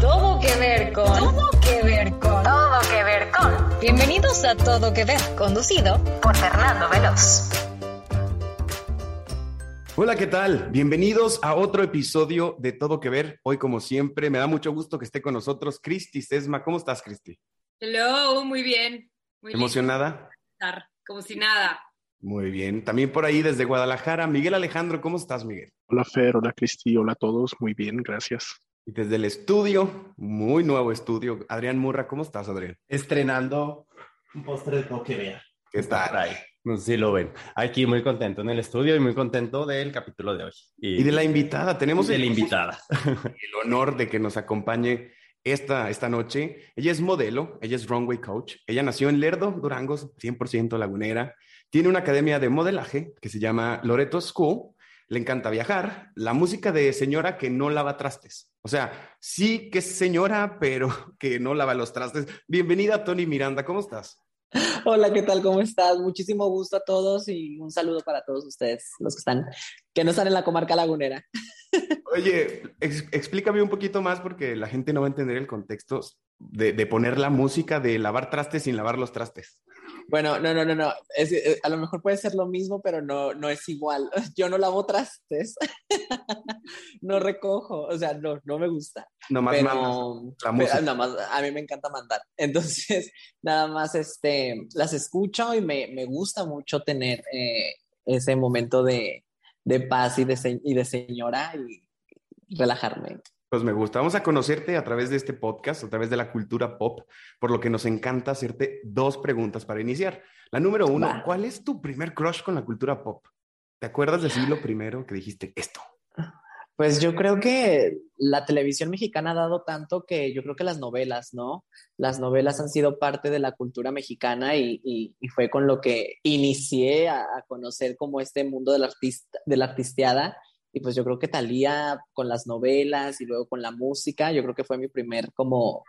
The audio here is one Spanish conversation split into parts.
Todo que ver con. Todo que ver con. Todo que ver con. Bienvenidos a Todo que ver, conducido por Fernando Veloz. Hola, ¿qué tal? Bienvenidos a otro episodio de Todo que ver. Hoy, como siempre, me da mucho gusto que esté con nosotros Cristi Sesma. ¿Cómo estás, Cristi? Hello, muy bien. Muy ¿Emocionada? Estar como si nada. Muy bien. También por ahí desde Guadalajara, Miguel Alejandro, ¿cómo estás, Miguel? Hola, Fer. Hola, Cristi. Hola a todos. Muy bien, gracias. Y desde el estudio, muy nuevo estudio, Adrián Murra, ¿cómo estás, Adrián? Estrenando un postre de ver. ¿Qué tal? Ahí. No sé si lo ven. Aquí muy contento en el estudio y muy contento del capítulo de hoy. Y, de la invitada, tenemos de la invitada. el honor de que nos acompañe esta, esta noche. Ella es modelo, ella es runway coach. Ella nació en Lerdo, Durango, 100% lagunera. Tiene una academia de modelaje que se llama Loreto School. Le encanta viajar. La música de señora que no lava trastes. O sea, sí que es señora, pero que no lava los trastes. Bienvenida, Tony Miranda. ¿Cómo estás? Hola, ¿qué tal? ¿Cómo estás? Muchísimo gusto a todos y un saludo para todos ustedes, los que están, que no están en la comarca lagunera. Oye, explícame un poquito más porque la gente no va a entender el contexto de, de poner la música de lavar trastes sin lavar los trastes. Bueno, no, no, no, no. Es, eh, a lo mejor puede ser lo mismo, pero no, no es igual. Yo no lavo trastes. no recojo. O sea, no, no me gusta. Nomás pero, la música. nada más, a mí me encanta mandar. Entonces, nada más este, las escucho y me, me gusta mucho tener eh, ese momento de, de paz y de, y de señora y relajarme. Pues me gusta. Vamos a conocerte a través de este podcast, a través de la cultura pop, por lo que nos encanta hacerte dos preguntas para iniciar. La número uno, ¿cuál es tu primer crush con la cultura pop? ¿Te acuerdas de lo primero que dijiste esto? Pues yo creo que la televisión mexicana ha dado tanto que yo creo que las novelas, ¿no? Las novelas han sido parte de la cultura mexicana y, y, fue con lo que inicié a, a, conocer como este mundo del artista, de la artisteada y pues yo creo que Talía con las novelas y luego con la música, yo creo que fue mi primer como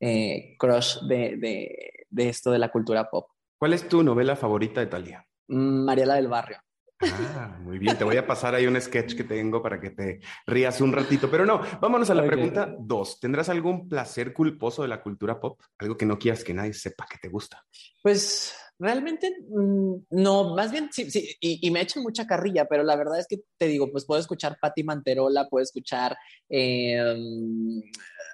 eh, crush de, de, de, esto de la cultura pop. ¿Cuál es tu novela favorita de Talía? Mm, Mariela del Barrio. Ah, muy bien, te voy a pasar ahí un sketch que tengo para que te rías un ratito, pero no, vámonos a la pregunta dos. ¿Tendrás algún placer culposo de la cultura pop? Algo que no quieras que nadie sepa que te gusta. Pues Realmente mm, no, más bien sí, sí, y, me echan mucha carrilla, pero la verdad es que te digo, pues puedo escuchar Patti Manterola, puedo escuchar em,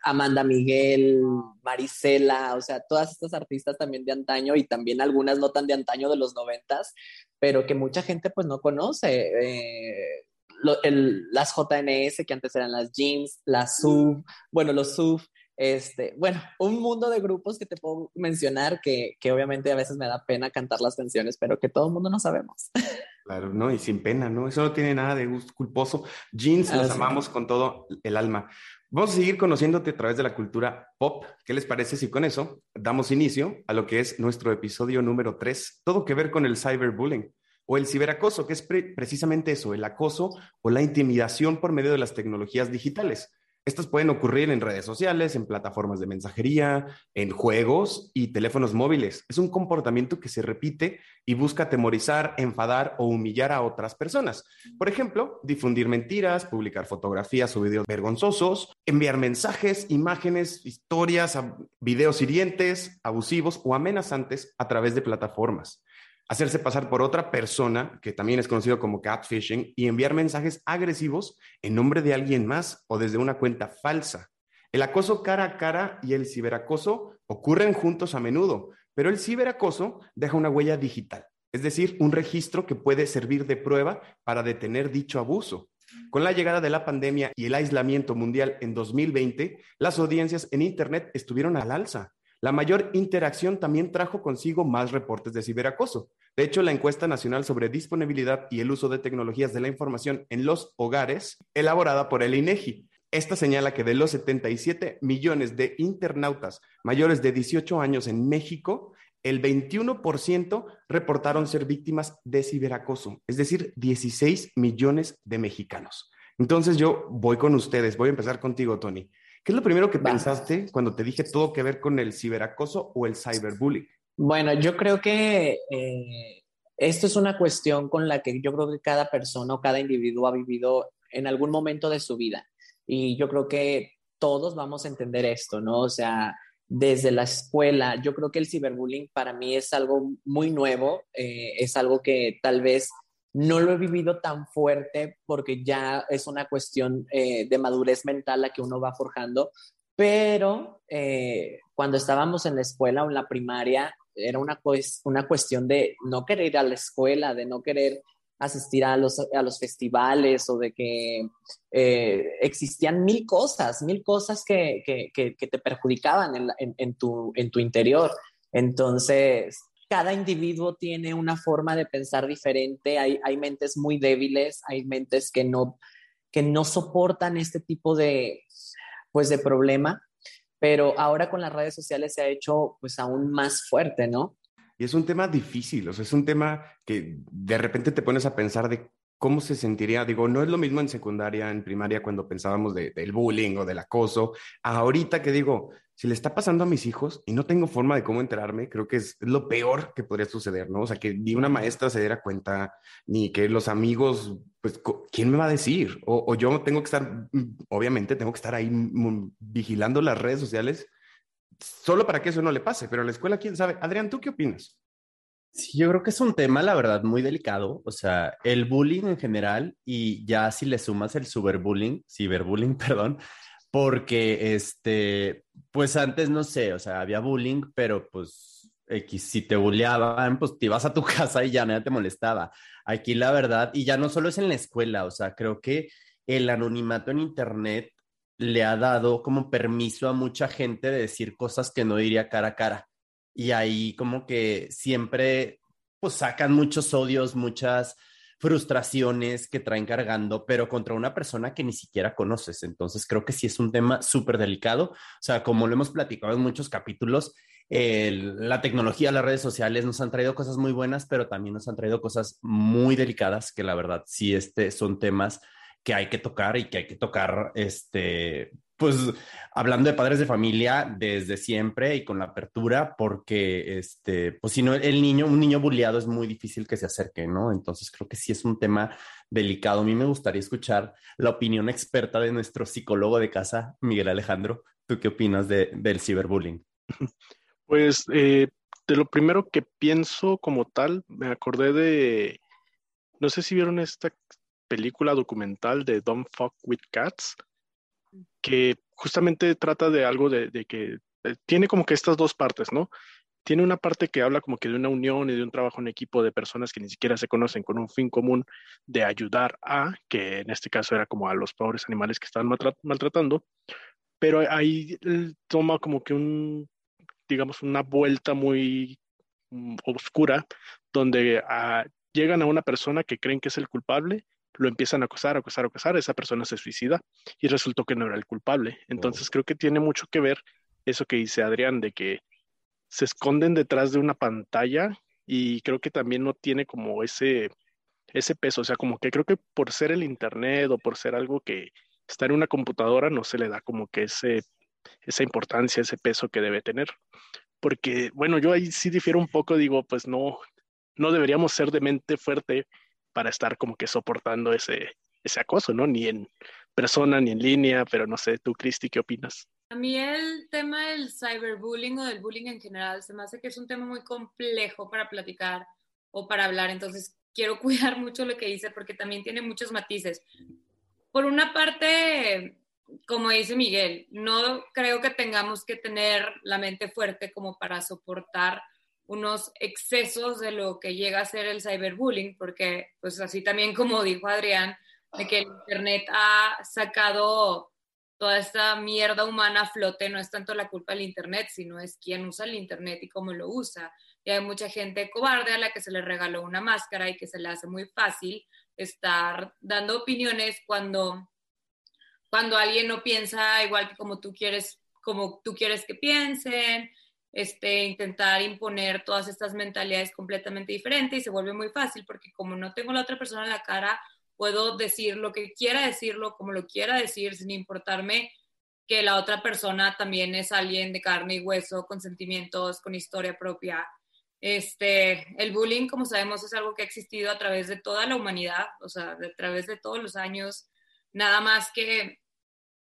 Amanda Miguel, Marisela, o sea, todas estas artistas también de antaño y también algunas no tan de antaño de los noventas, pero que mucha gente pues no conoce. Eh, las JNS, que antes eran las Jeans, las SUV, bueno, los SUV, este, bueno, un mundo de grupos que te puedo mencionar que, que, obviamente a veces me da pena cantar las canciones, pero que todo el mundo no sabemos. Claro, no, y sin pena, ¿no? Eso no tiene nada de gusto culposo. Jeans los amamos con todo el alma. Vamos a seguir conociéndote a través de la cultura pop. ¿Qué les parece si con eso damos inicio a lo que es nuestro episodio número 3? Todo que ver con el cyberbullying o el ciberacoso, que es precisamente eso, el acoso o la intimidación por medio de las tecnologías digitales. Estas pueden ocurrir en redes sociales, en plataformas de mensajería, en juegos y teléfonos móviles. Es un comportamiento que se repite y busca atemorizar, enfadar o humillar a otras personas. Por ejemplo, difundir mentiras, publicar fotografías o videos vergonzosos, enviar mensajes, imágenes, historias, videos hirientes, abusivos o amenazantes a través de plataformas hacerse pasar por otra persona, que también es conocido como catfishing, y enviar mensajes agresivos en nombre de alguien más o desde una cuenta falsa. El acoso cara a cara y el ciberacoso ocurren juntos a menudo, pero el ciberacoso deja una huella digital, es decir, un registro que puede servir de prueba para detener dicho abuso. Con la llegada de la pandemia y el aislamiento mundial en 2020, las audiencias en Internet estuvieron al alza. La mayor interacción también trajo consigo más reportes de ciberacoso. De hecho, la encuesta nacional sobre disponibilidad y el uso de tecnologías de la información en los hogares, elaborada por el INEGI, esta señala que de los 77 millones de internautas mayores de 18 años en México, el 21% reportaron ser víctimas de ciberacoso, es decir, 16 millones de mexicanos. Entonces yo voy con ustedes, voy a empezar contigo, Tony. ¿Qué es lo primero que pensaste cuando te dije todo que ver con el ciberacoso o el cyberbullying? Bueno, yo creo que eh, esto es una cuestión con la que yo creo que cada persona o cada individuo ha vivido en algún momento de su vida. Y yo creo que todos vamos a entender esto, ¿no? O sea, desde la escuela, yo creo que el ciberbullying para mí es algo muy nuevo, eh, es algo que tal vez no lo he vivido tan fuerte porque ya es una cuestión eh, de madurez mental la que uno va forjando, pero eh, cuando estábamos en la escuela o en la primaria, era una, una cuestión de no querer ir a la escuela, de no querer asistir a los, a los festivales o de que eh, existían mil cosas, mil cosas que, que, que, te perjudicaban en, en, tu, en tu interior. Entonces, cada individuo tiene una forma de pensar diferente, hay, hay mentes muy débiles, hay mentes que no, que no soportan este tipo de, pues, de problema, pero ahora con las redes sociales se ha hecho pues aún más fuerte, ¿no? Y es un tema difícil, o sea, es un tema que de repente te pones a pensar de cómo se sentiría. Digo, no es lo mismo en secundaria, en primaria, cuando pensábamos del bullying o del acoso. Ahorita que digo, si le está pasando a mis hijos y no tengo forma de cómo enterarme, creo que es lo peor que podría suceder, ¿no? O sea, que ni una maestra se diera cuenta, ni que los amigos, pues, ¿quién me va a decir? O, o yo tengo que estar, obviamente, tengo que estar ahí vigilando las redes sociales solo para que eso no le pase, pero a la escuela, quién sabe. Adrián, ¿tú qué opinas? Sí, yo creo que es un tema, la verdad, muy delicado. O sea, el bullying en general y ya si le sumas el cyberbullying, ciberbullying, perdón, porque este, pues antes no sé, o sea, había bullying, pero pues X, si te bulleaban, pues te ibas a tu casa y ya nadie te molestaba. Aquí la verdad, y ya no solo es en la escuela, o sea, creo que el anonimato en Internet le ha dado como permiso a mucha gente de decir cosas que no diría cara a cara. Y ahí como que siempre pues sacan muchos odios, muchas frustraciones que traen cargando, pero contra una persona que ni siquiera conoces. Entonces creo que sí es un tema súper delicado. O sea, como lo hemos platicado en muchos capítulos, la tecnología, las redes sociales nos han traído cosas muy buenas, pero también nos han traído cosas muy delicadas que la verdad sí este, son temas que hay que tocar y que hay que tocar, este, pues hablando de padres de familia desde siempre y con la apertura, porque, este, pues si no, el niño, un niño bulliado es muy difícil que se acerque, ¿no? Entonces creo que sí es un tema delicado. A mí me gustaría escuchar la opinión experta de nuestro psicólogo de casa, Miguel Alejandro. ¿Tú qué opinas de, del ciberbullying? Pues eh, de lo primero que pienso como tal, me acordé de, no sé si vieron esta película documental de Don't Fuck with Cats, que justamente trata de algo de, que eh, tiene como que estas dos partes, ¿no? Tiene una parte que habla como que de una unión y de un trabajo en equipo de personas que ni siquiera se conocen con un fin común de ayudar a, que en este caso era como a los pobres animales que estaban maltratando, pero ahí toma como que un, digamos, una vuelta muy mm, oscura donde ah, llegan a una persona que creen que es el culpable lo empiezan a acosar, acosar, acosar, esa persona se suicida y resultó que no era el culpable. Entonces creo que tiene mucho que ver eso que dice Adrián, de que se esconden detrás de una pantalla y creo que también no tiene como ese, ese peso, o sea, como que creo que por ser el Internet o por ser algo que está en una computadora no se le da como que ese, esa importancia, ese peso que debe tener. Porque, bueno, yo ahí sí difiero un poco, digo, pues no, no deberíamos ser de mente fuerte para estar como que soportando ese, ese acoso, ¿no? Ni en persona ni en línea, pero no sé, tú, Cristi, ¿qué opinas? A mí el tema del cyberbullying o del bullying en general se me hace que es un tema muy complejo para platicar o para hablar, entonces quiero cuidar mucho lo que dice porque también tiene muchos matices. Por una parte, como dice Miguel, no creo que tengamos que tener la mente fuerte como para soportar unos excesos de lo que llega a ser el cyberbullying, porque pues así también como dijo Adrián, de que el Internet ha sacado toda esta mierda humana a flote, no es tanto la culpa del Internet, sino es quien usa el Internet y cómo lo usa. Y hay mucha gente cobarde a la que se le regaló una máscara y que se le hace muy fácil estar dando opiniones cuando, cuando alguien no piensa igual que como tú quieres, como tú quieres que piensen, este, intentar imponer todas estas mentalidades completamente diferentes y se vuelve muy fácil porque como no tengo la otra persona en la cara, puedo decir lo que quiera decirlo, como lo quiera decir, sin importarme que la otra persona también es alguien de carne y hueso, con sentimientos, con historia propia. Este, el bullying, como sabemos, es algo que ha existido a través de toda la humanidad, o sea, a través de todos los años, nada más que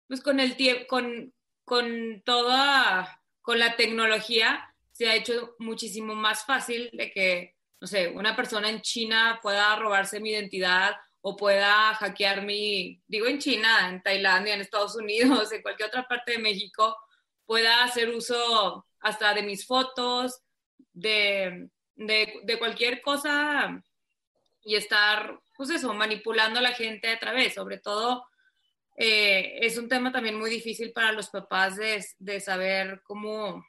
pues con el tiempo, con, con toda, con la tecnología, se ha hecho muchísimo más fácil de que, no sé, una persona en China pueda robarse mi identidad o pueda hackear mi, digo en China, en Tailandia, en Estados Unidos, en cualquier otra parte de México, pueda hacer uso hasta de mis fotos, de, de, cualquier cosa y estar, pues eso, manipulando a la gente a través, sobre todo eh, es un tema también muy difícil para los papás de, de, saber cómo,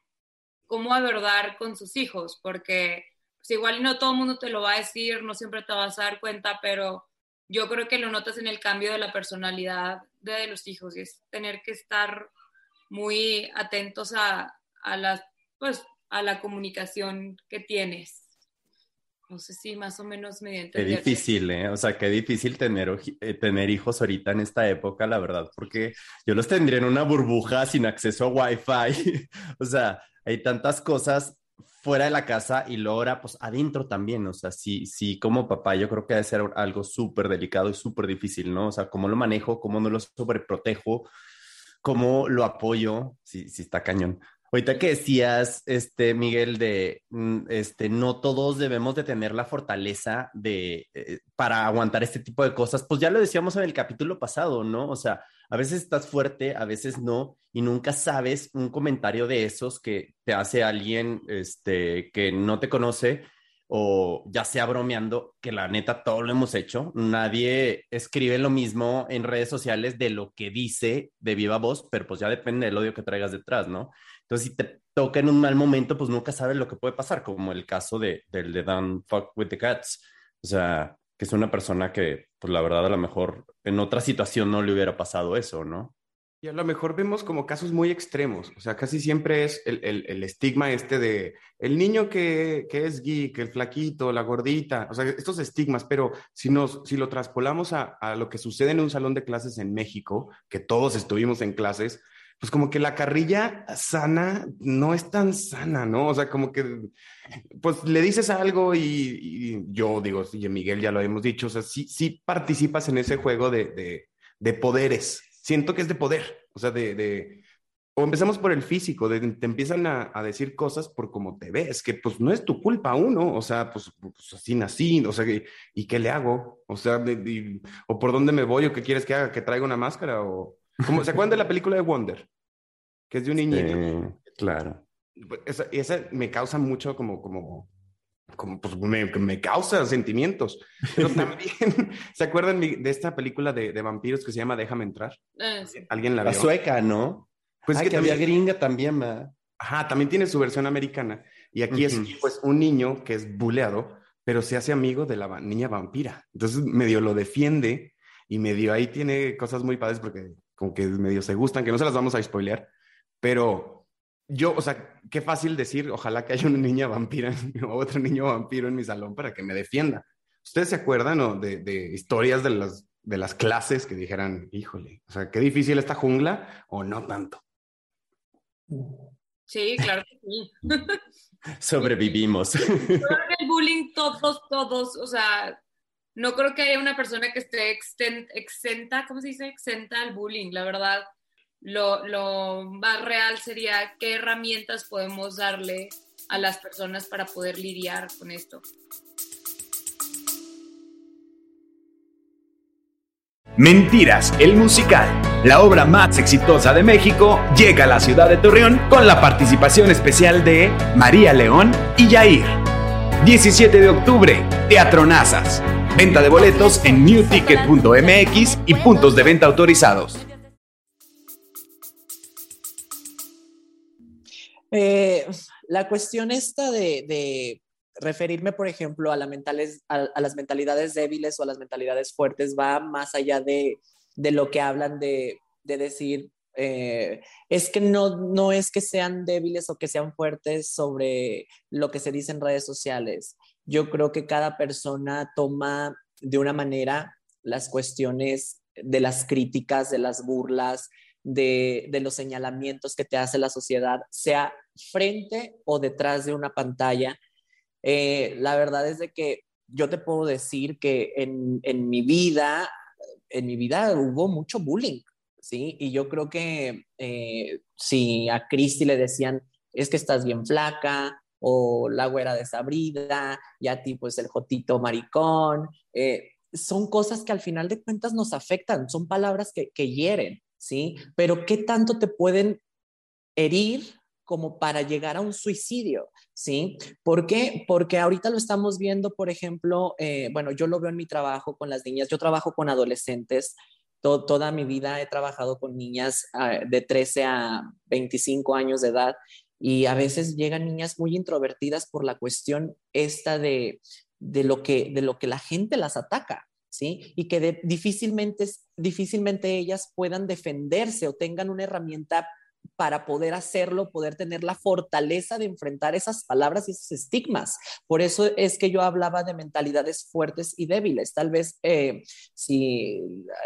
cómo abordar con sus hijos, porque pues igual no todo el mundo te lo va a decir, no siempre te vas a dar cuenta, pero yo creo que lo notas en el cambio de la personalidad de los hijos y es tener que estar muy atentos a, a las, pues, a la comunicación que tienes. No sé si más o menos mediante... Qué difícil, ¿eh? O sea, qué difícil tener, eh, tener hijos ahorita en esta época, la verdad, porque yo los tendría en una burbuja sin acceso a Wi-Fi. o sea, hay tantas cosas fuera de la casa y lo ahora, pues adentro también. O sea, sí, sí, como papá, yo creo que debe ser algo súper delicado y súper difícil, ¿no? O sea, cómo lo manejo, cómo no lo sobreprotejo, cómo lo apoyo, sí, sí está cañón. Ahorita que decías, este, Miguel, de, mm, este, no todos debemos de tener la fortaleza de, eh, para aguantar este tipo de cosas, pues ya lo decíamos en el capítulo pasado, ¿no? O sea, a veces estás fuerte, a veces no, y nunca sabes un comentario de esos que te hace alguien, este, que no te conoce, o ya sea bromeando, que la neta todo lo hemos hecho. Nadie escribe lo mismo en redes sociales de lo que dice de viva voz, pero pues ya depende del odio que traigas detrás, ¿no? Entonces, si te toca en un mal momento, pues nunca sabes lo que puede pasar, como el caso de, del de Don't Fuck with the Cats. O sea, que es una persona que, pues la verdad, a lo mejor en otra situación no le hubiera pasado eso, ¿no? Y a lo mejor vemos como casos muy extremos, o sea, casi siempre es el, el, el estigma este de el niño que, que, es geek, el flaquito, la gordita, o sea, estos estigmas, pero si, nos, si lo traspolamos a, a lo que sucede en un salón de clases en México, que todos estuvimos en clases, pues como que la carrilla sana no es tan sana, ¿no? O sea, como que, pues le dices algo y, yo digo, sí, Miguel ya lo hemos dicho, o sea, sí, sí participas en ese juego de, de, de poderes. Siento que es de poder, o sea, de, de o empezamos por el físico, de, te empiezan a, a, decir cosas por cómo te ves, que pues no es tu culpa uno, o sea, pues, pues así nací, o sea, ¿y qué le hago? O sea, o por dónde me voy, o qué quieres que haga, que traiga una máscara, o, ¿Se acuerdan de la película de Wonder? Que es de un niñito. claro. Pues, esa, esa, me causa mucho como, como, como pues me, me causa sentimientos. Pero también, ¿se acuerdan de esta película de, de vampiros que se llama Déjame entrar? Ah, ¿Alguien la vio? La sueca, ¿no? Pues que, también, había gringa también, ¿verdad? Ajá, también tiene su versión americana. Y aquí es pues un niño que es buleado, pero se hace amigo de la niña vampira. Entonces medio lo defiende y medio ahí tiene cosas muy padres porque como que medio se gustan, que no se las vamos a spoilear, pero yo, o sea, qué fácil decir, ojalá que haya una niña vampira o otro niño vampiro en mi salón para que me defienda. ¿Ustedes se acuerdan o de, de, historias de las, de las clases que dijeran, híjole, o sea, qué difícil esta jungla o no tanto? Sí, claro que sí. Sobrevivimos. el bullying, todos, todos, o sea, no creo que haya una persona que esté exenta, ¿cómo se dice? Exenta al bullying, la verdad. Lo, más real sería qué herramientas podemos darle a las personas para poder lidiar con esto. Mentiras, el musical, la obra más exitosa de México, llega a la ciudad de Torreón con la participación especial de María León y Yair. 17 de octubre, Teatro Nazas. Venta de boletos en newticket.mx y puntos de venta autorizados. Eh, la cuestión esta de, referirme, por ejemplo, a, mentales, a, las mentalidades débiles o a las mentalidades fuertes va más allá de, lo que hablan de, decir, eh, es que no, no es que sean débiles o que sean fuertes sobre lo que se dice en redes sociales yo creo que cada persona toma de una manera las cuestiones de las críticas, de las burlas, de, los señalamientos que te hace la sociedad, sea frente o detrás de una pantalla. Eh, la verdad es de que yo te puedo decir que en, en mi vida, en mi vida hubo mucho bullying ¿sí? Y yo creo que eh, si a Cristi le decían, es que estás bien flaca, o la güera desabrida, y a ti pues el jotito maricón, eh, son cosas que al final de cuentas nos afectan, son palabras que, que hieren, ¿sí? Pero ¿qué tanto te pueden herir como para llegar a un suicidio, ¿sí? ¿Por qué? Porque ahorita lo estamos viendo, por ejemplo, eh, bueno, yo lo veo en mi trabajo con las niñas, yo trabajo con adolescentes, toda mi vida he trabajado con niñas ah, de 13 a 25 años de edad y a veces llegan niñas muy introvertidas por la cuestión esta de, de, lo, que, de lo que la gente las ataca. ¿Sí? Y que difícilmente, difícilmente ellas puedan defenderse o tengan una herramienta para poder hacerlo, poder tener la fortaleza de enfrentar esas palabras y esos estigmas. Por eso es que yo hablaba de mentalidades fuertes y débiles. Tal vez eh, si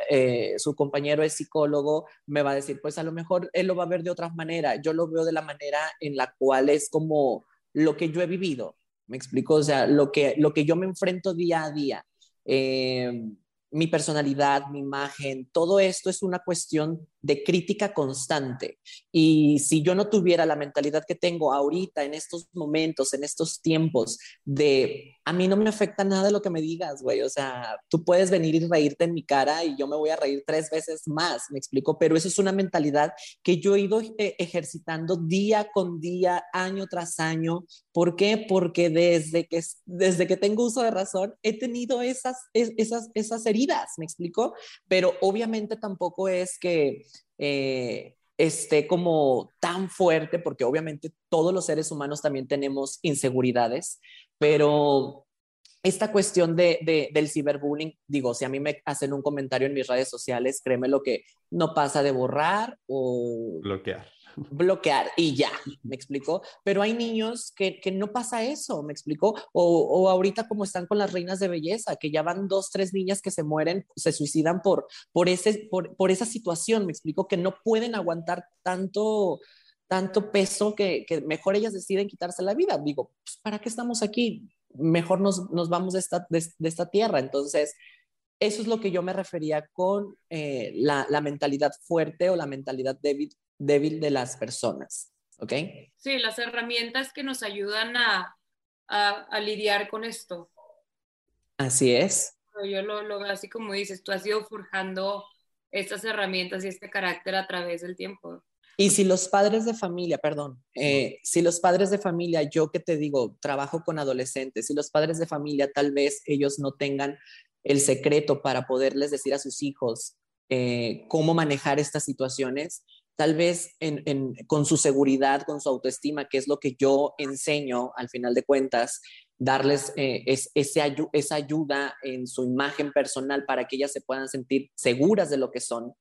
eh, su compañero es psicólogo, me va a decir, pues a lo mejor él lo va a ver de otra manera. Yo lo veo de la manera en la cual es como lo que yo he vivido. Me explico, o sea, lo que, lo que yo me enfrento día a día. Eh, mi personalidad, mi imagen, todo esto es una cuestión de crítica constante. Y si yo no tuviera la mentalidad que tengo ahorita, en estos momentos, en estos tiempos, de a mí no me afecta nada lo que me digas, güey. O sea, tú puedes venir y reírte en mi cara y yo me voy a reír tres veces más, me explico. Pero eso es una mentalidad que yo he ido eh, ejercitando día con día, año tras año. ¿Por qué? Porque desde que, desde que tengo uso de razón he tenido esas, esas, esas heridas, me explico. Pero obviamente tampoco es que eh, esté como tan fuerte, porque obviamente todos los seres humanos también tenemos inseguridades, pero esta cuestión de, del ciberbullying, digo, si a mí me hacen un comentario en mis redes sociales, créeme lo que no pasa de borrar o bloquear bloquear y ya, me explicó. Pero hay niños que, que no pasa eso, me explicó. O, o, ahorita como están con las reinas de belleza, que ya van dos, tres niñas que se mueren, se suicidan por, por, ese, por, por esa situación, me explicó, que no pueden aguantar tanto tanto peso que, que mejor ellas deciden quitarse la vida. Digo, pues, ¿para qué estamos aquí? Mejor nos, nos vamos de esta, de, esta tierra. Entonces, eso es lo que yo me refería con eh, la, la, mentalidad fuerte o la mentalidad débil, débil de las personas. ¿Ok? Sí, las herramientas que nos ayudan a, a, a lidiar con esto. Así es. Yo lo, lo así como dices, tú has ido forjando estas herramientas y este carácter a través del tiempo. Y si los padres de familia, perdón, eh, si los padres de familia, yo que te digo, trabajo con adolescentes, si los padres de familia tal vez ellos no tengan el secreto para poderles decir a sus hijos eh, cómo manejar estas situaciones, tal vez con su seguridad, con su autoestima, que es lo que yo enseño al final de cuentas, darles eh, esa ayuda en su imagen personal para que ellas se puedan sentir seguras de lo que son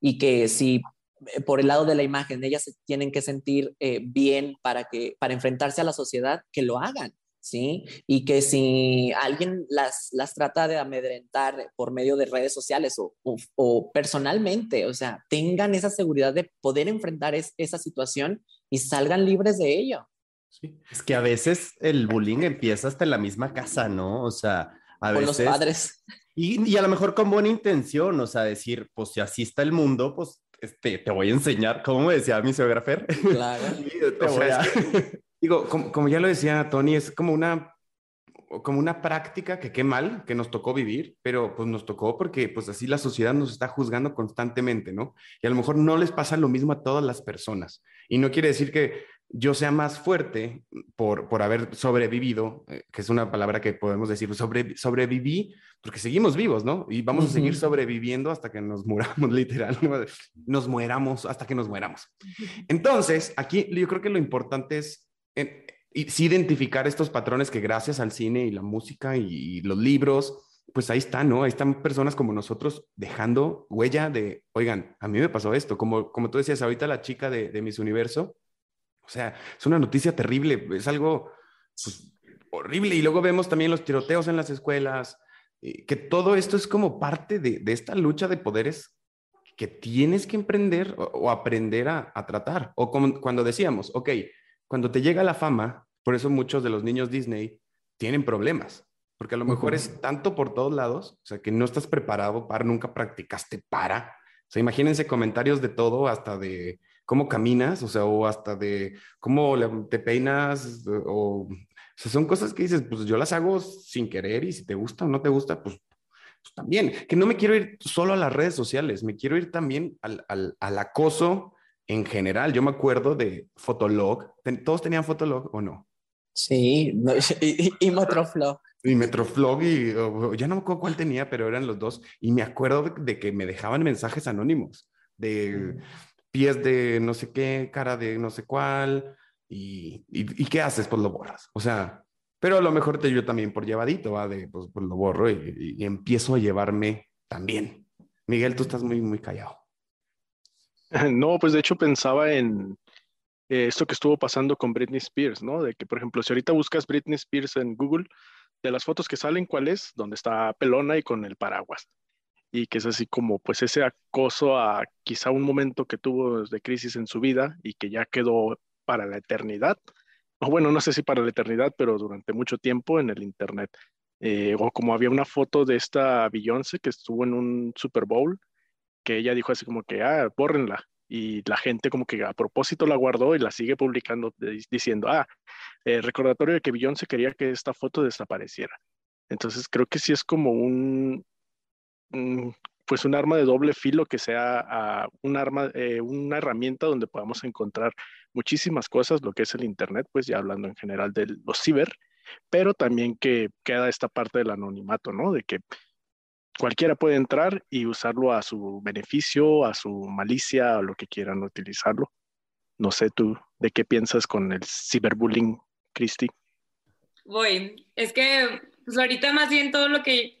y que si eh, por el lado de la imagen ellas se tienen que sentir eh, bien para, que, para enfrentarse a la sociedad, que lo hagan. ¿Sí? Y que si alguien las, las trata de amedrentar por medio de redes sociales o, o, personalmente, o sea, tengan esa seguridad de poder enfrentar esa situación y salgan libres de ello. Sí. Es que a veces el bullying empieza hasta en la misma casa, ¿no? O sea, a con veces... los padres. Y, y, a lo mejor con buena intención, o sea, decir, pues si así está el mundo, pues este, te voy a enseñar, ¿cómo me decía mi Fer? Claro. te voy a... Digo, como, como, ya lo decía Tony, es como una, como una práctica que qué mal que nos tocó vivir, pero pues nos tocó porque pues así la sociedad nos está juzgando constantemente, ¿no? Y a lo mejor no les pasa lo mismo a todas las personas. Y no quiere decir que yo sea más fuerte por, por haber sobrevivido, eh, que es una palabra que podemos decir, sobre, sobreviví, porque seguimos vivos, ¿no? Y vamos uh -huh. a seguir sobreviviendo hasta que nos muramos, literal, ¿no? nos mueramos, hasta que nos mueramos. Entonces, aquí yo creo que lo importante es en, sí identificar estos patrones que gracias al cine y la música y, y los libros, pues ahí están, ¿no? Ahí están personas como nosotros dejando huella de, oigan, a mí me pasó esto, como, como tú decías ahorita la chica de, de Miss Universo, o sea, es una noticia terrible, es algo pues, horrible. Y luego vemos también los tiroteos en las escuelas, eh, que todo esto es como parte de, de, esta lucha de poderes que tienes que emprender o, o aprender a, a, tratar. O como cuando decíamos, ok, cuando te llega la fama, por eso muchos de los niños Disney tienen problemas, porque a lo mejor uh -huh. es tanto por todos lados, o sea, que no estás preparado para, nunca practicaste para, O sea, imagínense comentarios de todo, hasta de cómo caminas, o sea, o hasta de cómo te peinas, o, o sea, son cosas que dices, pues yo las hago sin querer y si te gusta o no te gusta, pues, pues también, que no me quiero ir solo a las redes sociales, me quiero ir también al, al, al acoso en general. Yo me acuerdo de Fotolog, ¿todos tenían Fotolog o no? Sí, y, y, Metroflog. Y Metroflog, y ya no me acuerdo cuál tenía, pero eran los dos. Y me acuerdo de, que me dejaban mensajes anónimos de pies de no sé qué, cara de no sé cuál. Y, y, qué haces? Pues lo borras. O sea, pero a lo mejor te yo también por llevadito, va de pues, pues lo borro y, y, empiezo a llevarme también. Miguel, tú estás muy, muy callado. No, pues de hecho pensaba en, eh, esto que estuvo pasando con Britney Spears, ¿no? De que, por ejemplo, si ahorita buscas Britney Spears en Google, de las fotos que salen, ¿cuál es? Donde está pelona y con el paraguas. Y que es así como, pues, ese acoso a quizá un momento que tuvo de crisis en su vida y que ya quedó para la eternidad. O bueno, no sé si para la eternidad, pero durante mucho tiempo en el Internet. Eh, o como había una foto de esta Beyoncé que estuvo en un Super Bowl, que ella dijo así como que, ah, bórrenla y la gente como que a propósito la guardó y la sigue publicando diciendo, ah, recordatorio de que Beyoncé quería que esta foto desapareciera. Entonces creo que sí es como un, pues un arma de doble filo que sea un arma, eh, una herramienta donde podamos encontrar muchísimas cosas, lo que es el Internet, pues ya hablando en general de los ciber, pero también que queda esta parte del anonimato, ¿no? De que cualquiera puede entrar y usarlo a su beneficio, a su malicia, a lo que quieran utilizarlo. No sé tú, ¿de qué piensas con el ciberbullying, Cristi? Voy, es que pues ahorita más bien todo lo que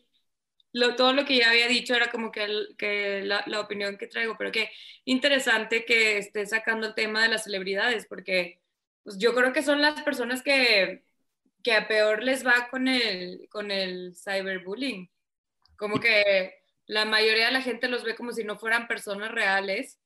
lo, todo lo que ya había dicho era como que, que la, la, opinión que traigo, pero que interesante que esté sacando el tema de las celebridades, porque pues yo creo que son las personas que, que a peor les va con el, con el cyberbullying. Como que la mayoría de la gente los ve como si no fueran personas reales.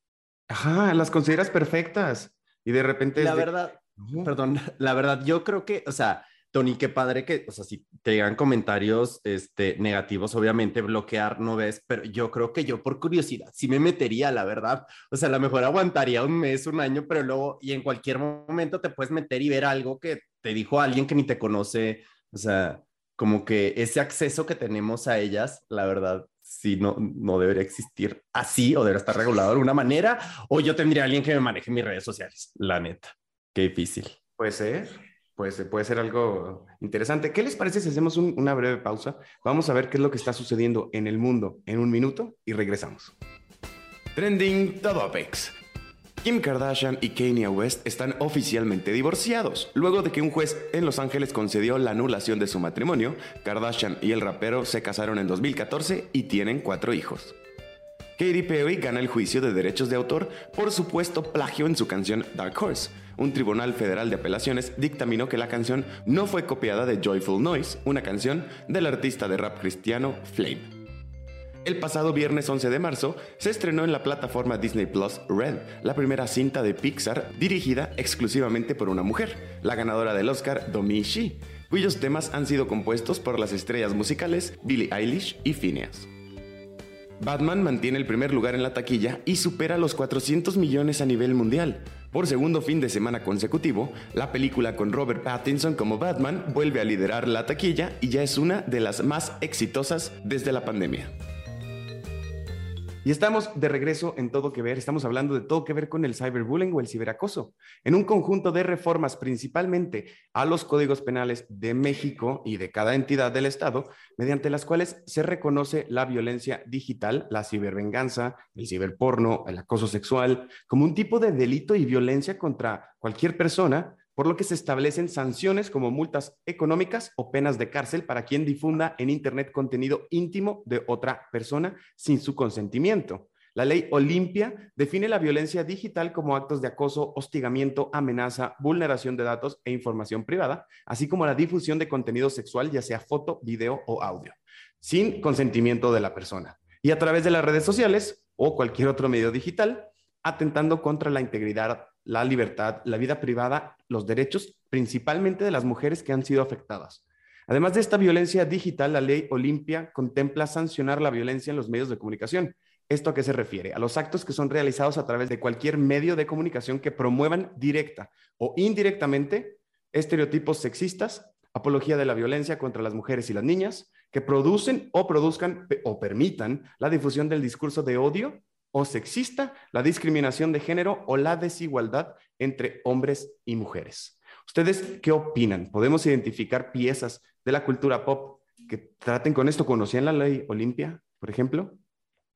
Ajá, las consideras perfectas. Y de repente... La verdad, perdón, la verdad, yo creo que, o sea, Tony, qué padre que, o sea, si te llegan comentarios este, negativos, obviamente bloquear no ves, pero yo creo que yo por curiosidad sí me metería, la verdad. O sea, a lo mejor aguantaría un mes, un año, pero luego, y en cualquier momento te puedes meter y ver algo que te dijo alguien que ni te conoce. O sea, como que ese acceso que tenemos a ellas, la verdad, sí, no, no debería existir así o debería estar regulado de alguna manera, o yo tendría a alguien que me maneje mis redes sociales, la neta. Qué difícil. Puede ser, pues puede ser algo interesante. ¿Qué les parece si hacemos una breve pausa? Vamos a ver qué es lo que está sucediendo en el mundo en un minuto y regresamos. Trending Topics. Kim Kardashian y Kanye West están oficialmente divorciados. Luego de que un juez en Los Ángeles concedió la anulación de su matrimonio, Kardashian y el rapero se casaron en 2014 y tienen cuatro hijos. Katy Perry gana el juicio de derechos de autor por supuesto plagio en su canción Dark Horse. Un tribunal federal de apelaciones dictaminó que la canción no fue copiada de Joyful Noise, una canción del artista de rap cristiano Flame. El pasado viernes 11 de marzo se estrenó en la plataforma Disney Plus Red, la primera cinta de Pixar dirigida exclusivamente por una mujer, la ganadora del Oscar Domi Shi, cuyos temas han sido compuestos por las estrellas musicales Billie Eilish y Phineas. Batman mantiene el primer lugar en la taquilla y supera los 400 millones a nivel mundial. Por segundo fin de semana consecutivo, la película con Robert Pattinson como Batman vuelve a liderar la taquilla y ya es una de las más exitosas desde la pandemia. Y estamos de regreso en Todo que Ver. Estamos hablando de todo que ver con el cyberbullying o el ciberacoso, en un conjunto de reformas principalmente a los códigos penales de México y de cada entidad del Estado, mediante las cuales se reconoce la violencia digital, la cibervenganza, el ciberporno, el acoso sexual, como un tipo de delito y violencia contra cualquier persona por lo que se establecen sanciones como multas económicas o penas de cárcel para quien difunda en Internet contenido íntimo de otra persona sin su consentimiento. La ley Olimpia define la violencia digital como actos de acoso, hostigamiento, amenaza, vulneración de datos e información privada, así como la difusión de contenido sexual, ya sea foto, video o audio, sin consentimiento de la persona. Y a través de las redes sociales o cualquier otro medio digital, atentando contra la integridad la libertad, la vida privada, los derechos, principalmente de las mujeres que han sido afectadas. Además de esta violencia digital, la ley Olimpia contempla sancionar la violencia en los medios de comunicación, ¿Esto a qué se refiere? A los actos que son realizados a través de cualquier medio de comunicación que promuevan directa o indirectamente estereotipos sexistas, apología de la violencia contra las mujeres y las niñas, que producen o produzcan o permitan la difusión del discurso de odio o sexista, la discriminación de género o la desigualdad entre hombres y mujeres. ¿Ustedes qué opinan? ¿Podemos identificar piezas de la cultura pop que traten con esto? ¿Conocían la ley Olimpia, por ejemplo?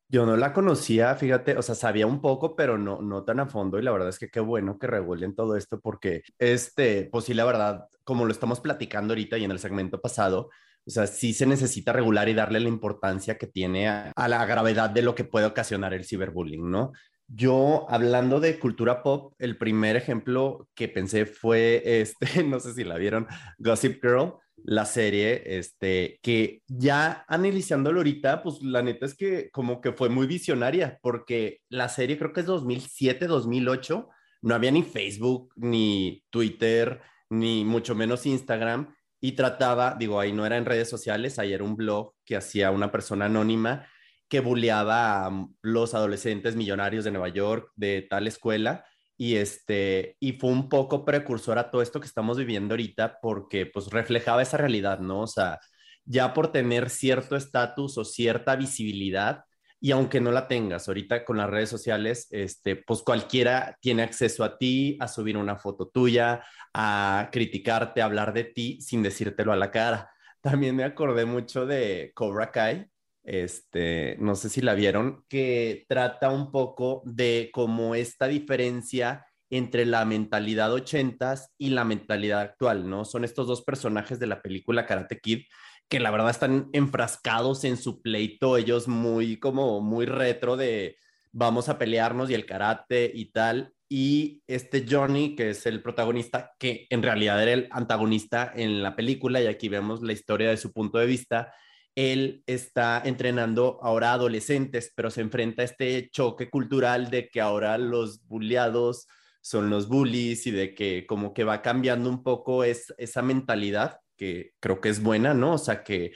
Yo no la conocía, fíjate, o sea, sabía un poco, pero no, no tan a fondo y la verdad es que qué bueno que regulen todo esto porque, este, pues sí, la verdad, como lo estamos platicando ahorita y en el segmento pasado, o sea, sí se necesita regular y darle la importancia que tiene a, la gravedad de lo que puede ocasionar el ciberbullying, ¿no? Yo, hablando de cultura pop, el primer ejemplo que pensé fue, este, no sé si la vieron, Gossip Girl la serie, este, que ya analizándolo ahorita, pues la neta es que como que fue muy visionaria, porque la serie creo que es 2007, 2008, no había ni Facebook, ni Twitter, ni mucho menos Instagram, y trataba, digo, ahí no era en redes sociales, ahí era un blog que hacía una persona anónima que bulleaba a los adolescentes millonarios de Nueva York de tal escuela y este y fue un poco precursor a todo esto que estamos viviendo ahorita porque pues reflejaba esa realidad, ¿no? O sea, ya por tener cierto estatus o cierta visibilidad y aunque no la tengas ahorita con las redes sociales, este pues cualquiera tiene acceso a ti, a subir una foto tuya, a criticarte, a hablar de ti sin decírtelo a la cara. También me acordé mucho de Cobra Kai, este, no sé si la vieron, que trata un poco de cómo esta diferencia entre la mentalidad ochentas y la mentalidad actual, ¿no? Son estos dos personajes de la película Karate Kid que la verdad están enfrascados en su pleito, ellos muy como muy retro de vamos a pelearnos y el karate y tal. Y este Johnny, que es el protagonista, que en realidad era el antagonista en la película, y aquí vemos la historia de su punto de vista, él está entrenando ahora adolescentes, pero se enfrenta a este choque cultural de que ahora los bulliados son los bullies y de que como que va cambiando un poco es, esa mentalidad que creo que es buena, ¿no? O sea, que,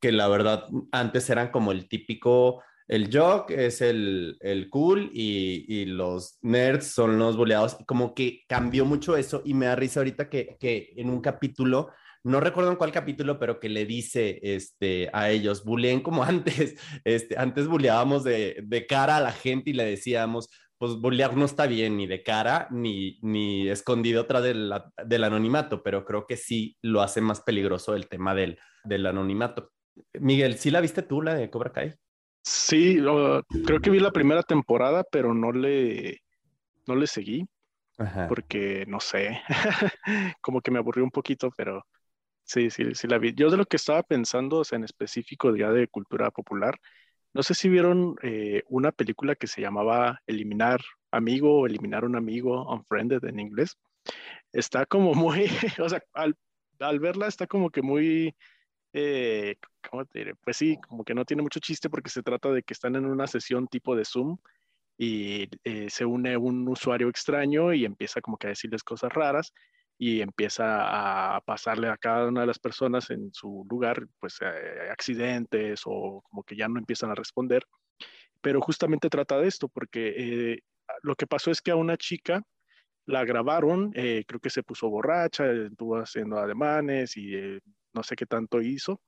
que la verdad antes eran como el típico, el jock es el, el cool y, y, los nerds son los bulliados, como que cambió mucho eso y me da risa ahorita que, que en un capítulo no recuerdo en cuál capítulo, pero que le dice este, a ellos, buleen como antes, este, antes buleábamos de, de, cara a la gente y le decíamos, pues no está bien ni de cara ni, ni escondido atrás del, del anonimato, pero creo que sí lo hace más peligroso el tema del, del anonimato. Miguel, ¿sí la viste tú, la de Cobra Kai? Sí, creo que vi la primera temporada, pero no le, no le seguí. Ajá. Porque no sé, como que me aburrió un poquito, pero Sí, sí, sí la vi. Yo de lo que estaba pensando, o sea, en específico ya de cultura popular, no sé si vieron eh, una película que se llamaba Eliminar amigo o Eliminar un amigo, Unfriended en inglés. Está como muy, o sea, al, verla está como que muy, eh, ¿cómo te diré? Pues sí, como que no tiene mucho chiste porque se trata de que están en una sesión tipo de Zoom y eh, se une un usuario extraño y empieza como que a decirles cosas raras y empieza a pasarle a cada una de las personas en su lugar, pues eh, accidentes o como que ya no empiezan a responder. Pero justamente trata de esto, porque eh, lo que pasó es que a una chica la grabaron, eh, creo que se puso borracha, estuvo haciendo ademanes y no sé qué tanto hizo.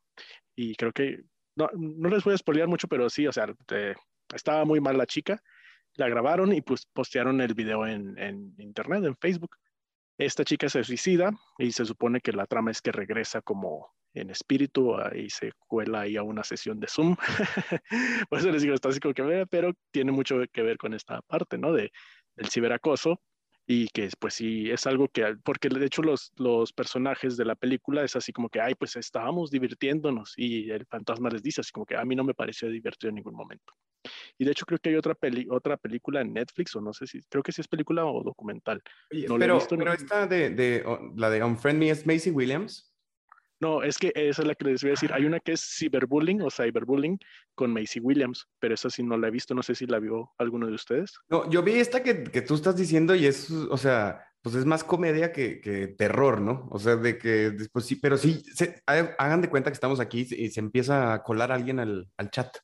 Y creo que, no, no les voy a spoilear mucho, pero sí, o sea, estaba muy mal la chica. La grabaron y pues postearon el video en, en internet, en Facebook. Esta chica se suicida y se supone que la trama es que regresa como en espíritu y se cuela ahí a una sesión de Zoom. Por eso les digo, está así como que, pero tiene mucho que ver con esta parte, ¿no? De, del ciberacoso y que pues sí es algo que, porque de hecho los, los personajes de la película es así como que, ay, pues estábamos divirtiéndonos y el fantasma les dice así como que a mí no me pareció divertido en ningún momento. Y de hecho creo que hay otra, peli otra película en Netflix, o no sé si, creo que sí es película o documental. Oye, no pero, visto, pero esta de, de, la de Unfriend Me es Macy Williams. No, es que esa es la que les voy a decir. Hay una que es ciberbullying o cyberbullying con Macy Williams, pero esa sí no la he visto. No sé si la vio alguno de ustedes. No, yo vi esta que, que tú estás diciendo y es, o sea, pues es más comedia que, que, terror, ¿no? O sea, de que después sí, pero sí, se, hagan de cuenta que estamos aquí y se empieza a colar alguien al, al chat.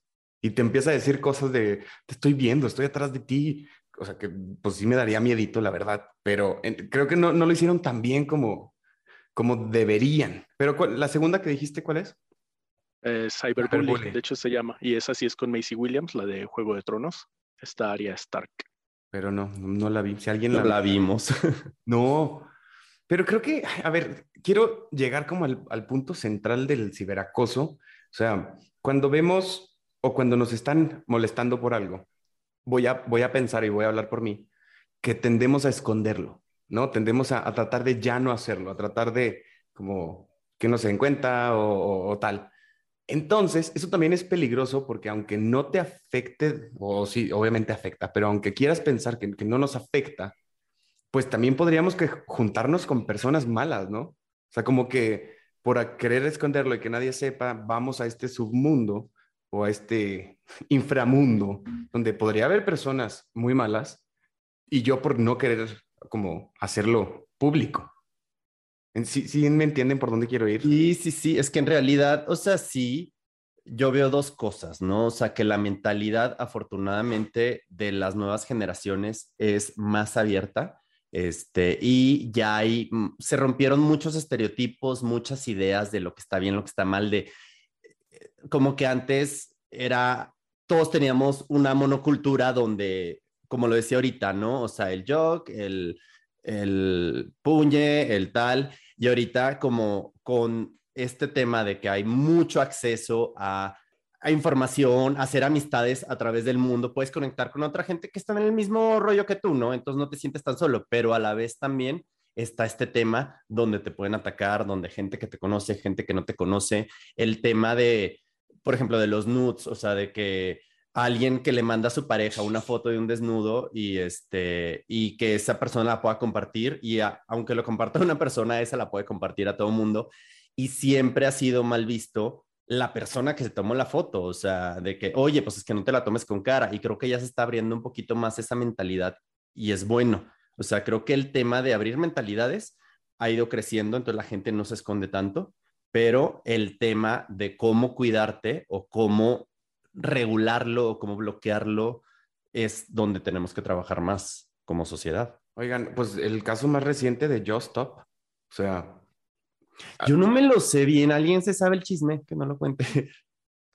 Y te empieza a decir cosas de, te estoy viendo, estoy atrás de ti. O sea, que pues sí me daría miedito, la verdad, pero creo que no, no, lo hicieron tan bien como, como deberían. Pero la segunda que dijiste, ¿cuál es? Eh, Cyberbullying, de hecho se llama, y esa sí es con Macy Williams, la de Juego de Tronos, esta Arya Stark. Pero no, no la vi. Si alguien la, la vimos. no, pero creo que, a ver, quiero llegar como al, al punto central del ciberacoso. O sea, cuando vemos o cuando nos están molestando por algo, voy a, voy a pensar y voy a hablar por mí, que tendemos a esconderlo, ¿no? Tendemos a, tratar de ya no hacerlo, a tratar de como que no se den cuenta o, tal. Entonces, eso también es peligroso porque aunque no te afecte, o sí, obviamente afecta, pero aunque quieras pensar que, que no nos afecta, pues también podríamos que juntarnos con personas malas, ¿no? O sea, como que por querer esconderlo y que nadie sepa, vamos a este submundo o a este inframundo donde podría haber personas muy malas y yo por no querer como hacerlo público. ¿Sí, sí me entienden por dónde quiero ir? Sí, sí, sí, es que en realidad, o sea, sí, yo veo dos cosas, ¿no? O sea, que la mentalidad afortunadamente de las nuevas generaciones es más abierta. Este, y ya hay, mm, se rompieron muchos estereotipos, muchas ideas de lo que está bien, lo que está mal, de como que antes era, todos teníamos una monocultura donde, como lo decía ahorita, ¿no? O sea, el jog, el, el puñe, el tal, y ahorita como con este tema de que hay mucho acceso a, a, información, a hacer amistades a través del mundo, puedes conectar con otra gente que está en el mismo rollo que tú, ¿no? Entonces no te sientes tan solo, pero a la vez también está este tema donde te pueden atacar, donde gente que te conoce, gente que no te conoce, el tema de, por ejemplo, de los nudes, o sea, de que alguien que le manda a su pareja una foto de un desnudo y este y que esa persona la pueda compartir y aunque lo comparta una persona esa la puede compartir a todo mundo. Y siempre ha sido mal visto la persona que se tomó la foto, o sea, de que, oye, pues es que no te la tomes con cara y creo que ya se está abriendo un poquito más esa mentalidad y es bueno. O sea, creo que el tema de abrir mentalidades ha ido creciendo, entonces la gente no se esconde tanto, pero el tema de cómo cuidarte o cómo regularlo o cómo bloquearlo es donde tenemos que trabajar más como sociedad. Oigan, pues el caso más reciente de Just Stop, o sea... Yo no me lo sé bien, alguien se sabe el chisme, que no lo cuente.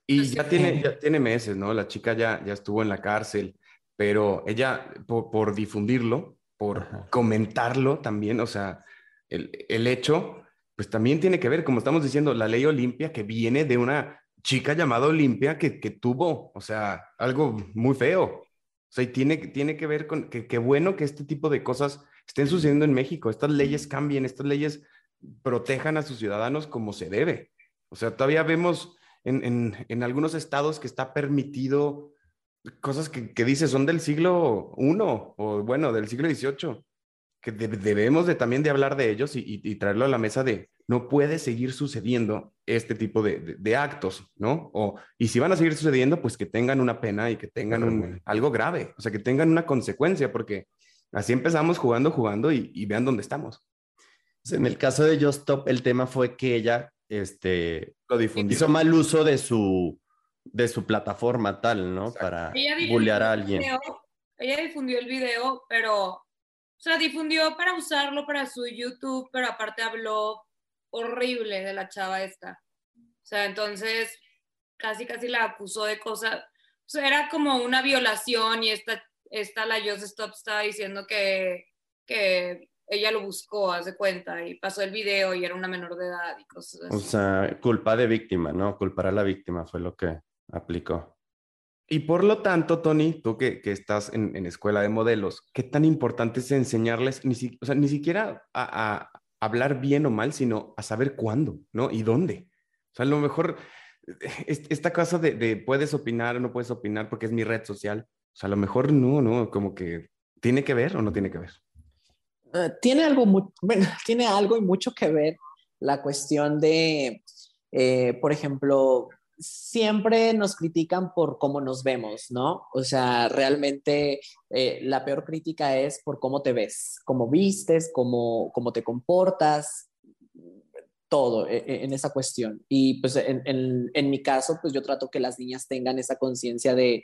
Y ya tiene, ya tiene meses, ¿no? La chica ya, ya estuvo en la cárcel, pero ella, por difundirlo, por comentarlo también, o sea, el, el, hecho, pues también tiene que ver, como estamos diciendo, la ley Olimpia que viene de una chica llamada Olimpia que, que tuvo, o sea, algo muy feo. O sea, y tiene, tiene que ver con que qué bueno que este tipo de cosas estén sucediendo en México, estas leyes cambien, estas leyes protejan a sus ciudadanos como se debe. O sea, todavía vemos en, en, en algunos estados que está permitido cosas que, que dice son del siglo I o bueno, del siglo XVIII, que debemos de, también de hablar de ellos y, traerlo a la mesa de no puede seguir sucediendo este tipo de, de, actos, ¿no? O, y si van a seguir sucediendo, pues que tengan una pena y que tengan un, algo grave, o sea, que tengan una consecuencia, porque así empezamos jugando, jugando y, y vean dónde estamos. En el caso de Just Stop, el tema fue que ella este, Lo hizo mal uso de su, de su plataforma tal, ¿no? Para bullear a alguien. ella difundió el video, pero, o sea, difundió para usarlo para su YouTube, pero aparte habló horrible de la chava esta. O sea, entonces casi, casi la acusó de cosas, o sea, era como una violación y esta, esta la Just Stop estaba diciendo que, que ella lo buscó, hace cuenta, y pasó el video y era una menor de edad y cosas así. O sea, culpa de víctima, ¿no? Culpar a la víctima fue lo que aplicó. Y por lo tanto, Tony, tú que, que estás en, en, escuela de modelos, ¿qué tan importante es enseñarles, ni, si, o sea, ni siquiera a, hablar bien o mal, sino a saber cuándo, ¿no? Y dónde. O sea, a lo mejor esta cosa de, de, puedes opinar o no puedes opinar porque es mi red social, o sea, a lo mejor no, no, como que tiene que ver o no tiene que ver. Uh, tiene algo, bueno, tiene algo y mucho que ver la cuestión de, eh, por ejemplo, siempre nos critican por cómo nos vemos, ¿no? O sea, realmente eh, la peor crítica es por cómo te ves, cómo vistes, cómo, cómo te comportas. todo e, e, en, esa cuestión. Y pues en, en, mi caso, pues yo trato que las niñas tengan esa conciencia de,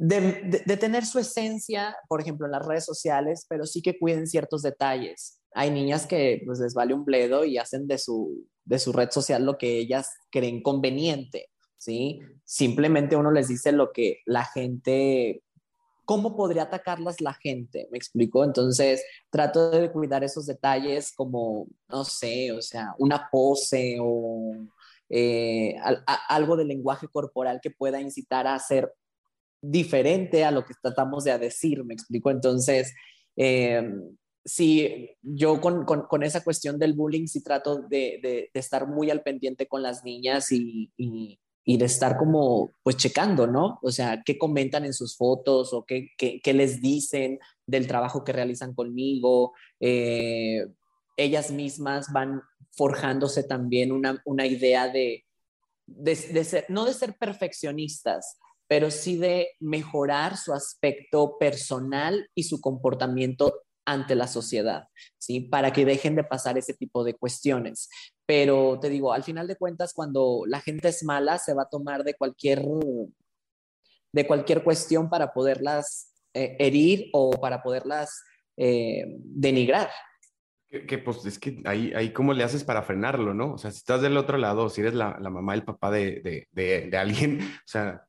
de, tener su esencia, por ejemplo, en las redes sociales, pero sí que cuiden ciertos detalles. Hay niñas que pues les vale un bledo y hacen de su, de su red social lo que ellas creen conveniente, ¿sí? Simplemente uno les dice lo que la gente ¿cómo podría atacarlas la gente? ¿Me explico? Entonces, trato de cuidar esos detalles como, no sé, o sea, una pose o eh, algo de lenguaje corporal que pueda incitar a ser diferente a lo que tratamos de decir, ¿me explico? Entonces, eh, sí, yo con, con, esa cuestión del bullying sí trato de, de, estar muy al pendiente con las niñas y, y de estar como, pues checando, ¿no? O sea, qué comentan en sus fotos o qué, qué, les dicen del trabajo que realizan conmigo. Eh, ellas mismas van forjándose también una, una idea de, de, de, ser, no de ser perfeccionistas, pero sí de mejorar su aspecto personal y su comportamiento ante la sociedad, ¿sí? Para que dejen de pasar ese tipo de cuestiones. Pero te digo, al final de cuentas, cuando la gente es mala, se va a tomar de cualquier, de cualquier cuestión para poderlas eh, herir o para poderlas eh, denigrar. Que, pues es que ahí, ahí cómo le haces para frenarlo, ¿no? O sea, si estás del otro lado, si eres la, la mamá, el papá de, de, de, de alguien, o sea,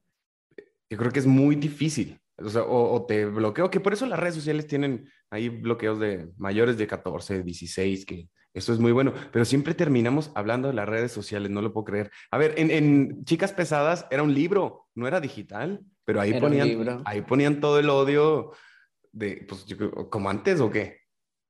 yo creo que es muy difícil. O, sea, o, te bloqueo, que por eso las redes sociales tienen ahí bloqueos de mayores de 14, 16, que eso es muy bueno, pero siempre terminamos hablando de las redes sociales, no lo puedo creer. A ver, en, en Chicas Pesadas era un libro, no era digital, pero ahí, ponían, ahí ponían todo el odio de, pues, como antes o qué.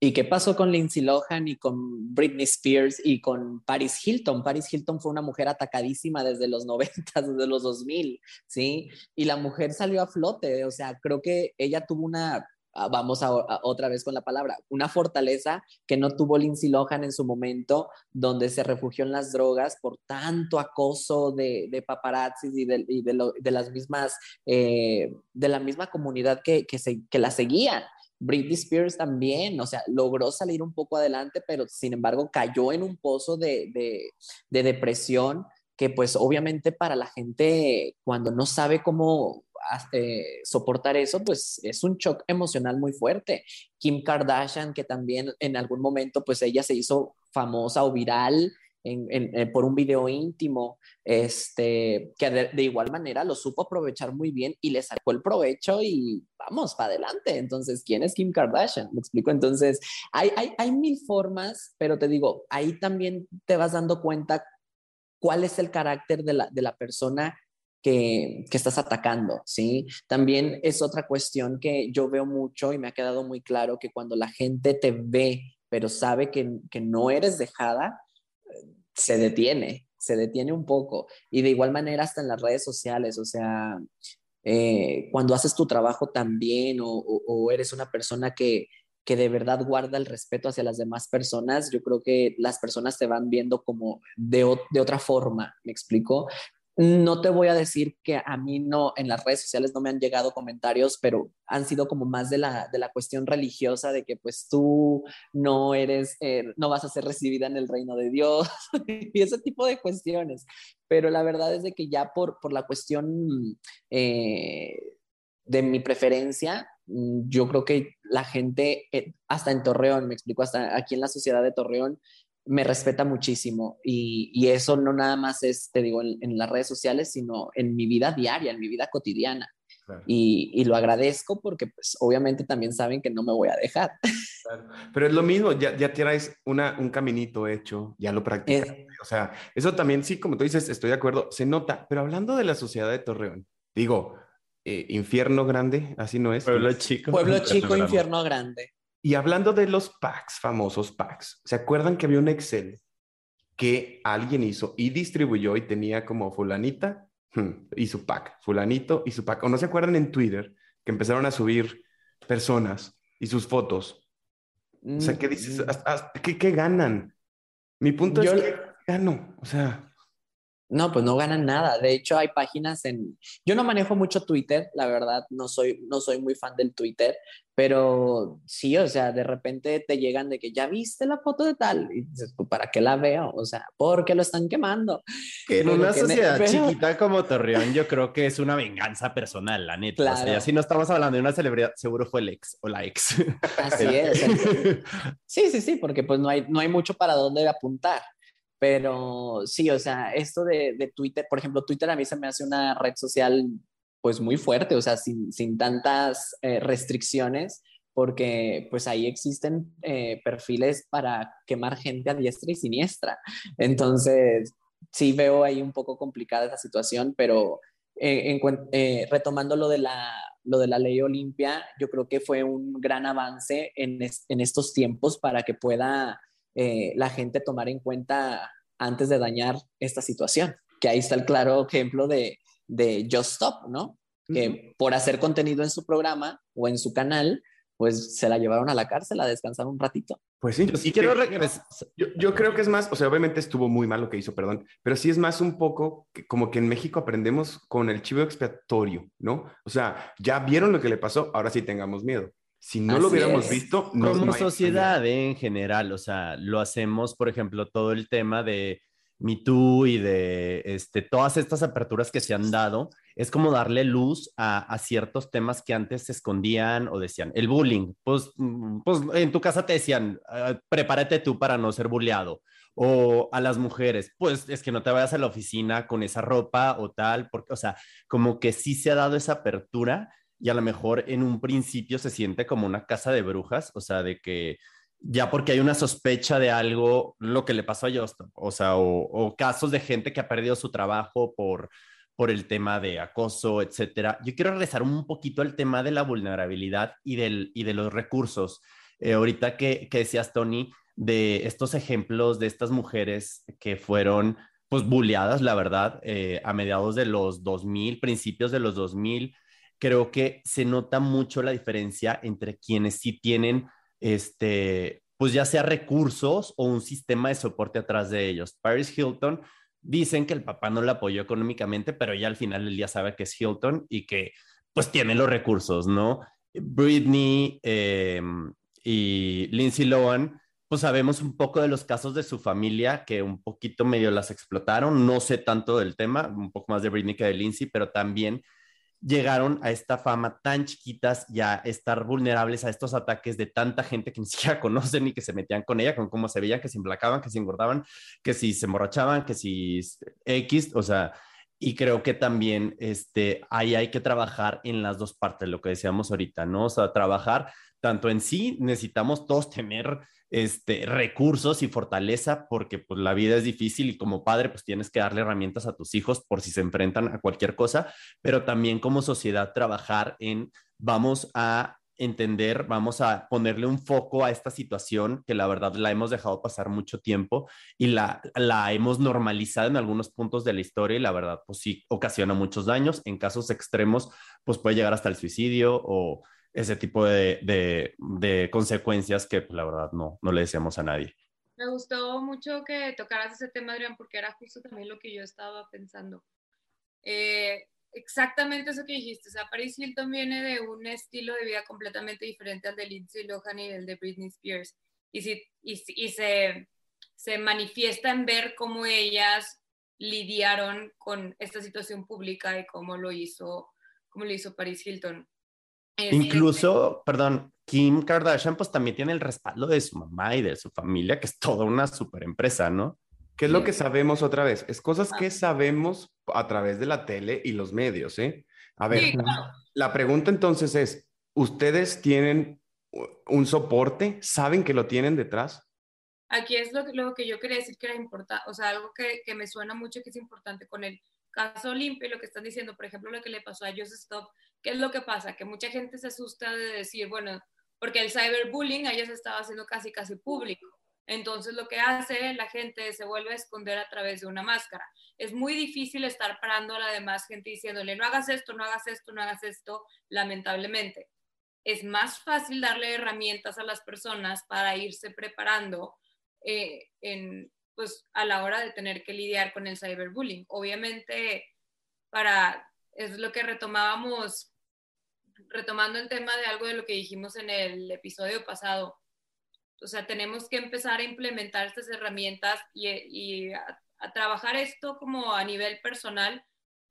¿Y qué pasó con Lindsay Lohan y con Britney Spears y con Paris Hilton? Paris Hilton fue una mujer atacadísima desde los 90, desde los 2000, ¿sí? Y la mujer salió a flote, o sea, creo que ella tuvo una, ah, vamos a, otra vez con la palabra, una fortaleza que no tuvo Lindsay Lohan en su momento, donde se refugió en las drogas por tanto acoso de, de paparazzis y de, las mismas, eh, de la misma comunidad que, que la seguían. Britney Spears también, o sea, logró salir un poco adelante, pero sin embargo cayó en un pozo de, de, depresión que pues obviamente para la gente cuando no sabe cómo eh, soportar eso, pues es un shock emocional muy fuerte. Kim Kardashian, que también en algún momento pues ella se hizo famosa o viral eh, por un video íntimo, este, que de, igual manera lo supo aprovechar muy bien y le sacó el provecho y vamos, para adelante. Entonces, ¿quién es Kim Kardashian? Me explico. Entonces, hay, hay, hay mil formas, pero te digo, ahí también te vas dando cuenta cuál es el carácter de la, de la persona que, que, estás atacando, ¿sí? También es otra cuestión que yo veo mucho y me ha quedado muy claro que cuando la gente te ve, pero sabe que, que no eres dejada, se detiene, se detiene un poco. Y de igual manera hasta en las redes sociales, o sea, eh, cuando haces tu trabajo también o, eres una persona que, que de verdad guarda el respeto hacia las demás personas, yo creo que las personas te van viendo como de, de otra forma, ¿me explico? No te voy a decir que a mí no, en las redes sociales no me han llegado comentarios, pero han sido como más de la, de la cuestión religiosa, de que pues tú no eres, eh, no vas a ser recibida en el reino de Dios y ese tipo de cuestiones. Pero la verdad es de que ya por, por la cuestión eh, de mi preferencia, yo creo que la gente, eh, hasta en Torreón, me explico, hasta aquí en la sociedad de Torreón, me respeta muchísimo y, eso no nada más es, te digo, en, las redes sociales, sino en mi vida diaria, en mi vida cotidiana. Y, lo agradezco porque pues obviamente también saben que no me voy a dejar. Pero es lo mismo, ya, ya tienes una, un caminito hecho, ya lo practicas. O sea, eso también sí, como tú dices, estoy de acuerdo, se nota. Pero hablando de la sociedad de Torreón, digo, eh, infierno grande, así no es. Pueblo chico. Pueblo chico, infierno grande. Y hablando de los packs, famosos packs, ¿se acuerdan que había un Excel que alguien hizo y distribuyó y tenía como fulanita hmm, y su pack, fulanito y su pack? ¿O no se acuerdan en Twitter que empezaron a subir personas y sus fotos? O sea, ¿qué dices? Mm. ¿Qué, qué ganan? Mi punto es que gano, o sea... No, pues no ganan nada. De hecho, hay páginas en... Yo no manejo mucho Twitter, la verdad, no soy, no soy muy fan del Twitter, pero sí, o sea, de repente te llegan de que ya viste la foto de tal y dices, pues, ¿para qué la veo? O sea, porque lo están quemando. en una sociedad chiquita como Torreón, yo creo que es una venganza personal, la neta. Claro. O sea, si no estamos hablando de una celebridad, seguro fue el ex o la ex. Así es. sí, sí, sí, porque pues no hay, no hay mucho para dónde apuntar. Pero sí, o sea, esto de, de, Twitter, por ejemplo, Twitter a mí se me hace una red social pues muy fuerte, o sea, sin, sin tantas eh, restricciones, porque pues ahí existen eh, perfiles para quemar gente a diestra y siniestra. Entonces, sí veo ahí un poco complicada esa situación, pero eh, en, retomando lo de, la, lo de la ley Olimpia, yo creo que fue un gran avance en, en estos tiempos para que pueda eh, la gente tomar en cuenta antes de dañar esta situación. Que ahí está el claro ejemplo de, de Just Stop, ¿no? Que por hacer contenido en su programa o en su canal, pues se la llevaron a la cárcel a descansar un ratito. Pues sí, yo, quiero yo, yo, creo que es más, o sea, obviamente estuvo muy mal lo que hizo, perdón, pero sí es más un poco como que en México aprendemos con el chivo expiatorio, ¿no? O sea, ya vieron lo que le pasó, ahora sí tengamos miedo. Si no lo hubiéramos visto, no, como sociedad en general, o sea, lo hacemos, por ejemplo, todo el tema de Me Too y de este, todas estas aperturas que se han dado, es como darle luz a, ciertos temas que antes se escondían o decían. El bullying, pues, mm, pues en tu casa te decían, ah, prepárate tú para no ser bulleado. O a las mujeres, pues es que no te vayas a la oficina con esa ropa o tal, porque, o sea, como que sí se ha dado esa apertura y a lo mejor en un principio se siente como una casa de brujas, o sea, de que ya porque hay una sospecha de algo, lo que le pasó a Justin, o sea, o, casos de gente que ha perdido su trabajo por, por el tema de acoso, etcétera. Yo quiero regresar un poquito al tema de la vulnerabilidad y, del, y de los recursos. Eh, ahorita que, que decías, Tony, de estos ejemplos de estas mujeres que fueron pues bulleadas, la verdad, eh, a mediados de los 2000, principios de los 2000, creo que se nota mucho la diferencia entre quienes sí tienen, este, pues ya sea recursos o un sistema de soporte atrás de ellos. Paris Hilton dicen que el papá no la apoyó económicamente, pero ya al final del día sabe que es Hilton y que pues tiene los recursos, ¿no? Britney em, y Lindsay Lohan, pues sabemos un poco de los casos de su familia que un poquito medio las explotaron, no sé tanto del tema, un poco más de Britney que de Lindsay, pero también llegaron a esta fama tan chiquitas y a estar vulnerables a estos ataques de tanta gente que ni siquiera conocen y que se metían con ella, con cómo se veían, que se emplacaban, que se engordaban, que si se emborrachaban, que si X, o sea, y creo que también este, ahí hay que trabajar en las dos partes, lo que decíamos ahorita, ¿no? O sea, trabajar tanto en sí, necesitamos todos tener este, recursos y fortaleza porque pues la vida es difícil y como padre pues tienes que darle herramientas a tus hijos por si se enfrentan a cualquier cosa, pero también como sociedad trabajar en vamos a entender, vamos a ponerle un foco a esta situación que la verdad la hemos dejado pasar mucho tiempo y la, la hemos normalizado en algunos puntos de la historia y la verdad pues sí ocasiona muchos daños, en casos extremos pues puede llegar hasta el suicidio o ese tipo de, de, consecuencias que pues, la verdad no, no le deseamos a nadie. Me gustó mucho que tocaras ese tema, Adrián, porque era justo también lo que yo estaba pensando. Eh, exactamente eso que dijiste. O sea, Paris Hilton viene de un estilo de vida completamente diferente al de Lindsay Lohan y el de Britney Spears. Y, si, y, se, se manifiesta en ver cómo ellas lidiaron con esta situación pública y cómo lo hizo, cómo lo hizo Paris Hilton. Incluso, perdón, Kim Kardashian pues también tiene el respaldo de su mamá y de su familia, que es toda una super empresa, ¿no? ¿Qué es lo que sabemos otra vez? Es cosas que sabemos a través de la tele y los medios, ¿eh? A ver, la pregunta entonces es, ¿ustedes tienen un soporte? ¿Saben que lo tienen detrás? Aquí es lo, lo que yo quería decir que era importante, o sea, algo que, que, me suena mucho que es importante con el caso limpio y lo que están diciendo, por ejemplo, lo que le pasó a Joseph Stop, ¿qué es lo que pasa? Que mucha gente se asusta de decir, bueno, porque el cyberbullying a ellos estaba haciendo casi, casi público. Entonces lo que hace la gente se vuelve a esconder a través de una máscara. Es muy difícil estar parando a la demás gente diciéndole, no hagas esto, no hagas esto, no hagas esto, lamentablemente. Es más fácil darle herramientas a las personas para irse preparando eh, en, pues a la hora de tener que lidiar con el cyberbullying. Obviamente, para, es lo que retomábamos, retomando el tema de algo de lo que dijimos en el episodio pasado, o sea, tenemos que empezar a implementar estas herramientas y, a, trabajar esto como a nivel personal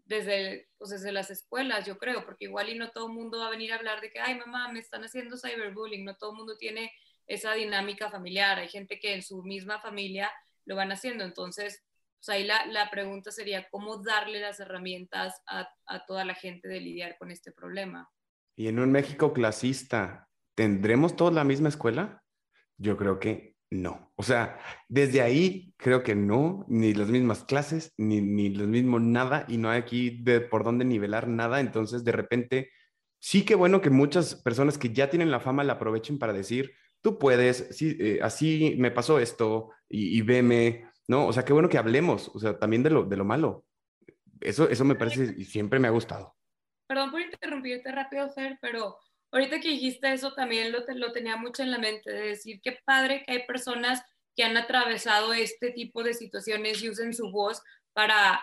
desde, pues desde las escuelas, yo creo, porque igual y no todo el mundo va a venir a hablar de que, ay, mamá, me están haciendo cyberbullying, no todo el mundo tiene esa dinámica familiar, hay gente que en su misma familia lo van haciendo, entonces, pues ahí la, la pregunta sería, ¿cómo darle las herramientas a, a toda la gente de lidiar con este problema? Y en un México clasista, ¿tendremos todos la misma escuela? Yo creo que no. O sea, desde ahí creo que no, ni las mismas clases, ni, ni lo mismo nada, y no hay aquí de por dónde nivelar nada. Entonces, de repente, sí que bueno que muchas personas que ya tienen la fama la aprovechen para decir, tú puedes, sí, eh, así me pasó esto, y, y, veme, ¿no? O sea, qué bueno que hablemos, o sea, también de lo, de lo malo. Eso, eso me parece y siempre me ha gustado. Perdón por interrumpirte rápido, Fer, pero ahorita que dijiste eso también lo, lo tenía mucho en la mente, de decir qué padre que hay personas que han atravesado este tipo de situaciones y usen su voz para,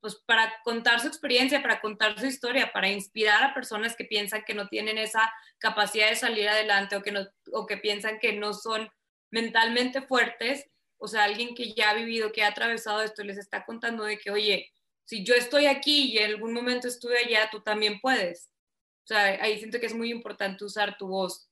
pues, para contar su experiencia, para contar su historia, para inspirar a personas que piensan que no tienen esa capacidad de salir adelante o que, no, o que piensan que no son mentalmente fuertes. O sea, alguien que ya ha vivido, que ha atravesado esto, les está contando de que, oye, si yo estoy aquí y en algún momento estuve allá, tú también puedes. O sea, ahí siento que es muy importante usar tu voz.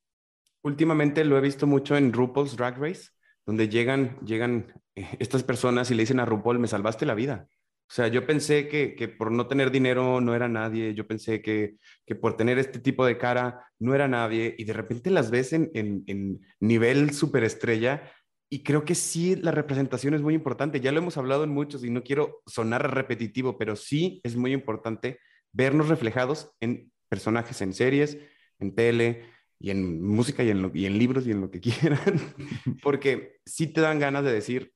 Últimamente lo he visto mucho en RuPaul's Drag Race, donde llegan, llegan eh, estas personas y le dicen a RuPaul, me salvaste la vida. O sea, yo pensé que, que por no tener dinero no era nadie, yo pensé que, que, por tener este tipo de cara no era nadie, y de repente las ves en, en, en nivel superestrella, y creo que sí, la representación es muy importante. Ya lo hemos hablado en muchos y no quiero sonar repetitivo, pero sí es muy importante vernos reflejados en personajes en series, en tele y en música y en, y en libros y en lo que quieran, porque sí te dan ganas de decir,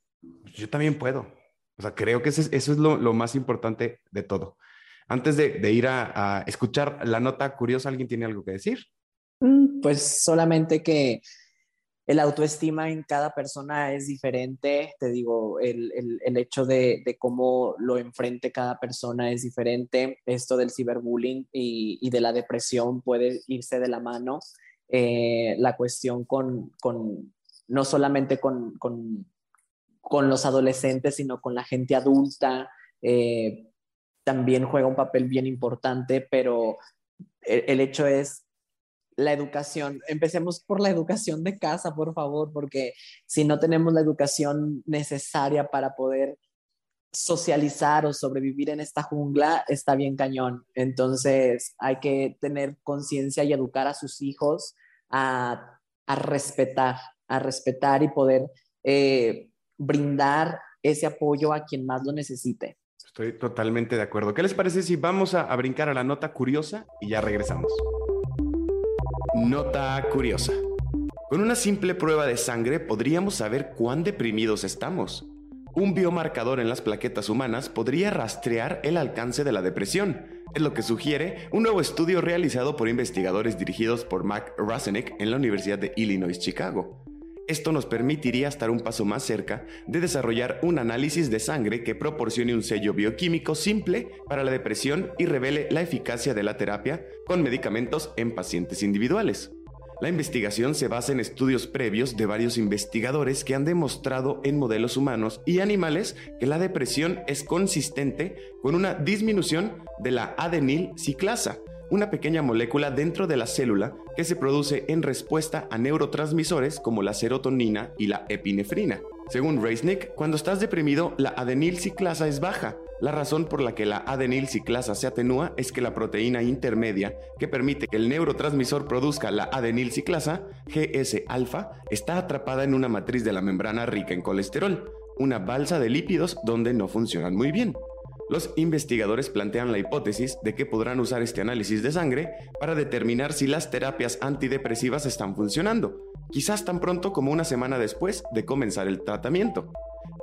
yo también puedo. O sea, creo que eso es, eso es lo, lo, más importante de todo. Antes de, de ir a, a, escuchar la nota curiosa, ¿alguien tiene algo que decir? Mm, pues solamente que el autoestima en cada persona es diferente, te digo, el, el, hecho de, de, cómo lo enfrente cada persona es diferente, esto del ciberbullying y, y de la depresión puede irse de la mano, eh, la cuestión con, con, no solamente con, con, con, los adolescentes, sino con la gente adulta, eh, también juega un papel bien importante, pero el hecho es la educación. Empecemos por la educación de casa, por favor, porque si no tenemos la educación necesaria para poder socializar o sobrevivir en esta jungla, está bien cañón. Entonces hay que tener conciencia y educar a sus hijos a, a, respetar, a respetar y poder eh, brindar ese apoyo a quien más lo necesite. Estoy totalmente de acuerdo. ¿Qué les parece si vamos a, a brincar a la nota curiosa y ya regresamos? Nota curiosa. Con una simple prueba de sangre podríamos saber cuán deprimidos estamos. Un biomarcador en las plaquetas humanas podría rastrear el alcance de la depresión, es lo que sugiere un nuevo estudio realizado por investigadores dirigidos por Mac Rasenik en la Universidad de Illinois Chicago. Esto nos permitiría estar un paso más cerca de desarrollar un análisis de sangre que proporcione un sello bioquímico simple para la depresión y revele la eficacia de la terapia con medicamentos en pacientes individuales. La investigación se basa en estudios previos de varios investigadores que han demostrado en modelos humanos y animales que la depresión es consistente con una disminución de la adenil ciclasa, una pequeña molécula dentro de la célula que se produce en respuesta a neurotransmisores como la serotonina y la epinefrina. Según Reisnick, cuando estás deprimido, la adenilciclasa es baja. La razón por la que la adenilciclasa se atenúa es que la proteína intermedia que permite que el neurotransmisor produzca la adenilciclasa, GS-alfa, está atrapada en una matriz de la membrana rica en colesterol, una balsa de lípidos donde no funcionan muy bien. Los investigadores plantean la hipótesis de que podrán usar este análisis de sangre para determinar si las terapias antidepresivas están funcionando, quizás tan pronto como una semana después de comenzar el tratamiento.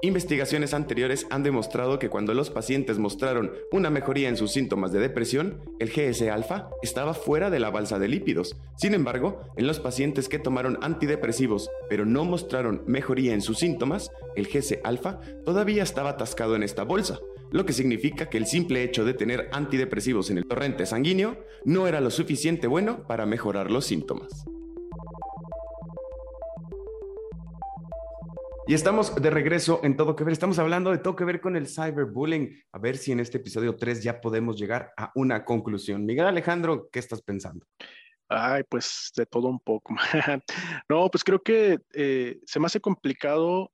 Investigaciones anteriores han demostrado que cuando los pacientes mostraron una mejoría en sus síntomas de depresión, el GS-alfa estaba fuera de la balsa de lípidos. Sin embargo, en los pacientes que tomaron antidepresivos pero no mostraron mejoría en sus síntomas, el GS-alfa todavía estaba atascado en esta bolsa, lo que significa que el simple hecho de tener antidepresivos en el torrente sanguíneo no era lo suficiente bueno para mejorar los síntomas. Y estamos de regreso en Todo que Ver. Estamos hablando de todo que ver con el cyberbullying. A ver si en este episodio 3 ya podemos llegar a una conclusión. Miguel Alejandro, ¿qué estás pensando? Ay, pues de todo un poco. no, pues creo que eh, se me hace complicado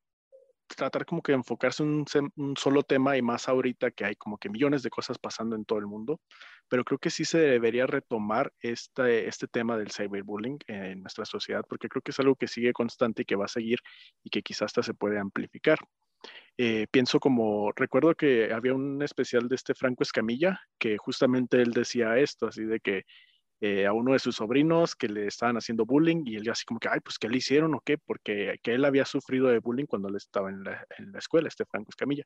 tratar como que enfocarse en un, solo tema y más ahorita que hay como que millones de cosas pasando en todo el mundo, pero creo que sí se debería retomar este, este tema del cyberbullying en nuestra sociedad, porque creo que es algo que sigue constante y que va a seguir y que quizás hasta se puede amplificar. Eh, pienso como, recuerdo que había un especial de este Franco Escamilla, que justamente él decía esto, así de que eh, a uno de sus sobrinos que le estaban haciendo bullying y él así como que, ay, pues, ¿qué le hicieron o qué? Porque que él había sufrido de bullying cuando él estaba en la, en la escuela, este Franco Escamilla.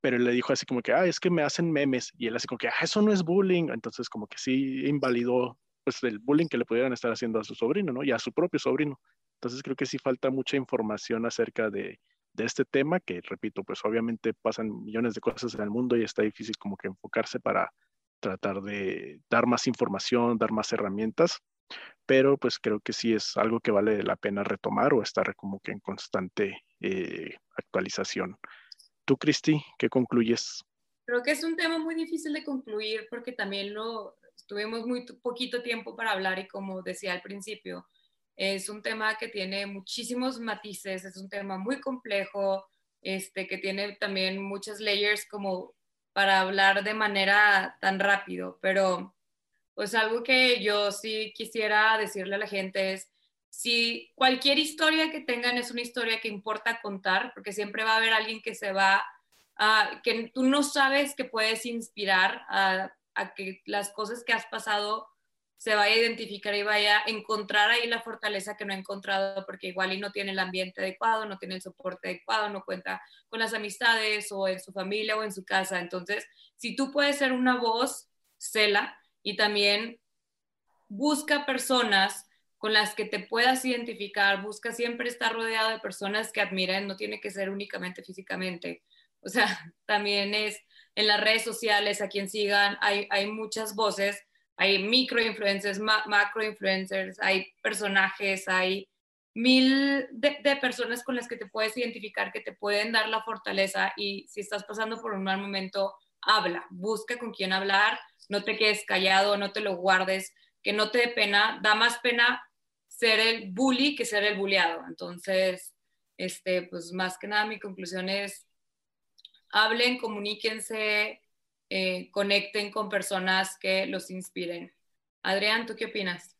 Pero él le dijo así como que, ah, es que me hacen memes. Y él así como que, ah, eso no es bullying. Entonces como que sí invalidó pues el bullying que le pudieran estar haciendo a su sobrino, ¿no? Y a su propio sobrino. Entonces creo que sí falta mucha información acerca de, de este tema, que repito, pues obviamente pasan millones de cosas en el mundo y está difícil como que enfocarse para tratar de dar más información, dar más herramientas, pero pues creo que sí es algo que vale la pena retomar o estar como que en constante eh, actualización. Tú, Cristi, ¿qué concluyes? Creo que es un tema muy difícil de concluir porque también lo tuvimos muy poquito tiempo para hablar y como decía al principio, es un tema que tiene muchísimos matices, es un tema muy complejo, este, que tiene también muchas layers como para hablar de manera tan rápido, pero pues algo que yo sí quisiera decirle a la gente es, si cualquier historia que tengan es una historia que importa contar, porque siempre va a haber alguien que se va a, que tú no sabes que puedes inspirar a, a que las cosas que has pasado se vaya a identificar y vaya a encontrar ahí la fortaleza que no ha encontrado porque igual y no tiene el ambiente adecuado, no tiene el soporte adecuado, no cuenta con las amistades o en su familia o en su casa. Entonces, si tú puedes ser una voz, cela y también busca personas con las que te puedas identificar, busca siempre estar rodeado de personas que admiren, no tiene que ser únicamente físicamente. O sea, también es en las redes sociales, a quien sigan, hay, hay muchas voces hay micro influencers, macro influencers, hay personajes, hay mil de, personas con las que te puedes identificar que te pueden dar la fortaleza y si estás pasando por un mal momento, habla, busca con quién hablar, no te quedes callado, no te lo guardes, que no te dé pena, da más pena ser el bully que ser el bulleado. Entonces, este, pues más que nada mi conclusión es, hablen, comuníquense, eh, conecten con personas que los inspiren. Adrián, ¿tú qué opinas?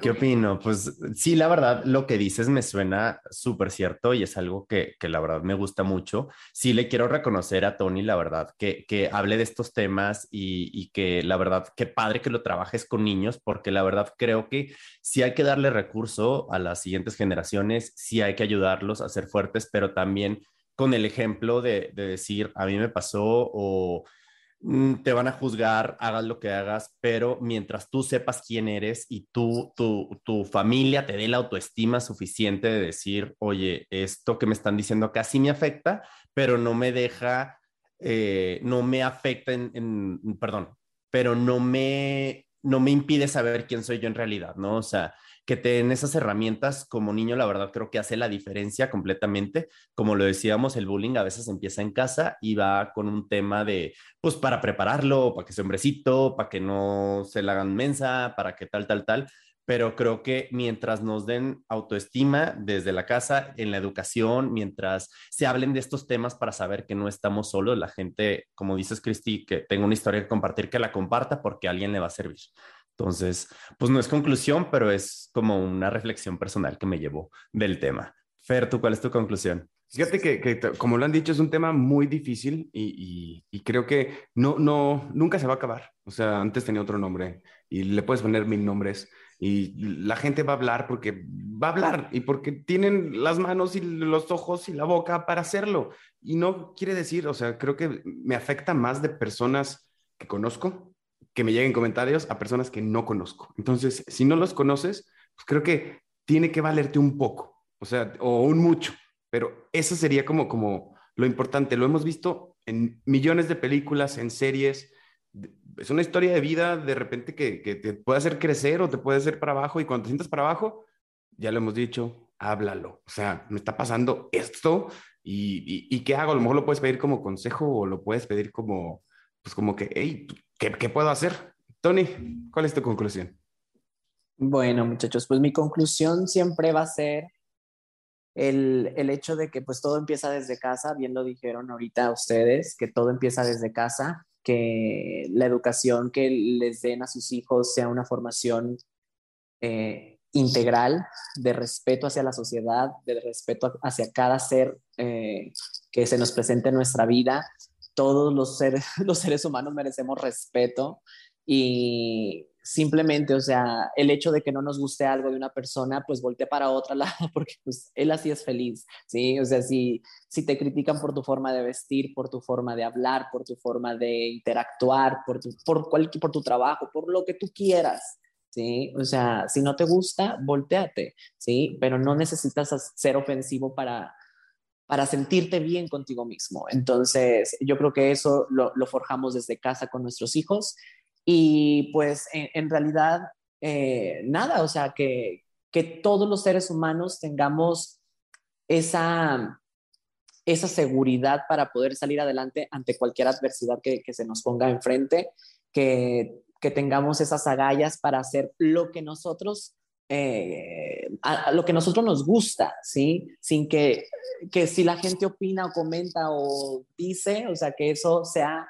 ¿Qué opino? Pues sí, la verdad, lo que dices me suena súper cierto y es algo que, que, la verdad me gusta mucho. Sí, le quiero reconocer a Tony, la verdad, que, que hable de estos temas y, y, que la verdad, qué padre que lo trabajes con niños, porque la verdad creo que sí hay que darle recurso a las siguientes generaciones, sí hay que ayudarlos a ser fuertes, pero también con el ejemplo de, decir, a mí me pasó o mm, te van a juzgar, hagas lo que hagas, pero mientras tú sepas quién eres y tú, tu, familia te dé la autoestima suficiente de decir, oye, esto que me están diciendo casi me afecta, pero no me deja, eh, no me afecta en, perdón, pero no me, no me impide saber quién soy yo en realidad, ¿no? O sea, que te esas herramientas como niño, la verdad creo que hace la diferencia completamente. Como lo decíamos, el bullying a veces empieza en casa y va con un tema de, pues para prepararlo, para que sea hombrecito, para que no se la hagan mensa, para que tal, tal, tal. Pero creo que mientras nos den autoestima desde la casa, en la educación, mientras se hablen de estos temas para saber que no estamos solos, la gente, como dices, Cristi, que tenga una historia que compartir, que la comparta porque a alguien le va a servir. Entonces, pues no es conclusión, pero es como una reflexión personal que me llevó del tema. Fer, ¿tú cuál es tu conclusión? Fíjate que, como lo han dicho, es un tema muy difícil y, y, creo que no, no, nunca se va a acabar. O sea, antes tenía otro nombre y le puedes poner mil nombres. y la gente va a hablar porque va a hablar y porque tienen las manos y los ojos y la boca para hacerlo. Y no quiere decir, o sea, creo que me afecta más de personas que conozco, que me lleguen comentarios a personas que no conozco. Entonces, si no los conoces, pues creo que tiene que valerte un poco, o sea, o un mucho, pero eso sería como, como lo importante. Lo hemos visto en millones de películas, en series, es una historia de vida de repente que, te puede hacer crecer o te puede hacer para abajo y cuando te sientas para abajo, ya lo hemos dicho, háblalo. O sea, me está pasando esto y, y, ¿qué hago? A lo mejor lo puedes pedir como consejo o lo puedes pedir como, pues como que, hey, ¿qué, puedo hacer? Tony, ¿cuál es tu conclusión? Bueno, muchachos, pues mi conclusión siempre va a ser el, el, hecho de que pues todo empieza desde casa, bien lo dijeron ahorita ustedes, que todo empieza desde casa que la educación que les den a sus hijos sea una formación eh, integral de respeto hacia la sociedad, de respeto hacia cada ser eh, que se nos presente en nuestra vida. Todos los seres, los seres humanos merecemos respeto y simplemente, o sea, el hecho de que no nos guste algo de una persona, pues voltea para otra lado, porque pues él así es feliz, ¿sí? O sea, si, si te critican por tu forma de vestir, por tu forma de hablar, por tu forma de interactuar, por tu, por, por tu trabajo, por lo que tú quieras, ¿sí? O sea, si no te gusta, volteate, ¿sí? Pero no necesitas ser ofensivo para, para sentirte bien contigo mismo. Entonces, yo creo que eso lo, forjamos desde casa con nuestros hijos y pues en, realidad, eh, nada, o sea, que, que todos los seres humanos tengamos esa, esa seguridad para poder salir adelante ante cualquier adversidad que, que se nos ponga enfrente, que, que, tengamos esas agallas para hacer lo que nosotros, eh, a, lo que nosotros nos gusta, ¿sí? Sin que, que si la gente opina o comenta o dice, o sea, que eso sea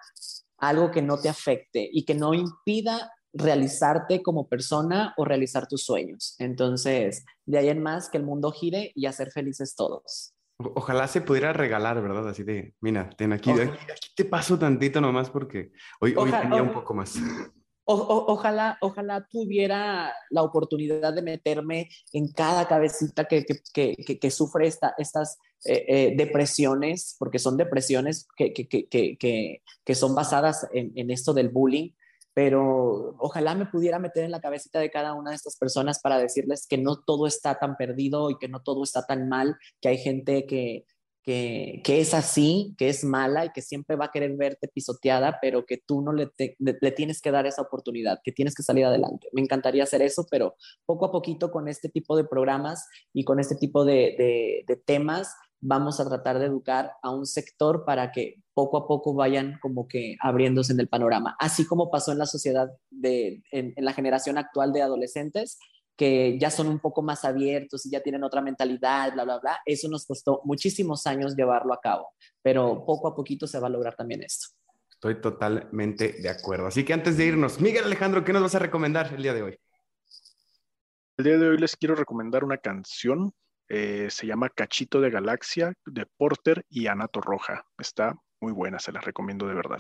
algo que no te afecte y que no impida realizarte como persona o realizar tus sueños. Entonces, de ahí en más, que el mundo gire y hacer felices todos. ojalá se pudiera regalar, ¿verdad? Así de, mira, ten aquí, aquí, te paso tantito nomás porque hoy, hoy tenía un poco más. Ojalá, ojalá tuviera la oportunidad de meterme en cada cabecita que, que, sufre esta, estas eh, eh, depresiones, porque son depresiones que, son basadas en, esto del bullying, pero ojalá me pudiera meter en la cabecita de cada una de estas personas para decirles que no todo está tan perdido y que no todo está tan mal, que hay gente que, que, es así, que es mala y que siempre va a querer verte pisoteada, pero que tú no le, le, tienes que dar esa oportunidad, que tienes que salir adelante. Me encantaría hacer eso, pero poco a poquito con este tipo de programas y con este tipo de, temas vamos a tratar de educar a un sector para que poco a poco vayan como que abriéndose en el panorama, así como pasó en la sociedad de, en la generación actual de adolescentes, que ya son un poco más abiertos y ya tienen otra mentalidad, bla, bla, bla. Eso nos costó muchísimos años llevarlo a cabo, pero poco a poquito se va a lograr también esto. Estoy totalmente de acuerdo. Así que antes de irnos, Miguel Alejandro, ¿qué nos vas a recomendar el día de hoy? El día de hoy les quiero recomendar una canción. Eh, se llama Cachito de Galaxia de Porter y Anato Roja. Está muy buena, se la recomiendo de verdad.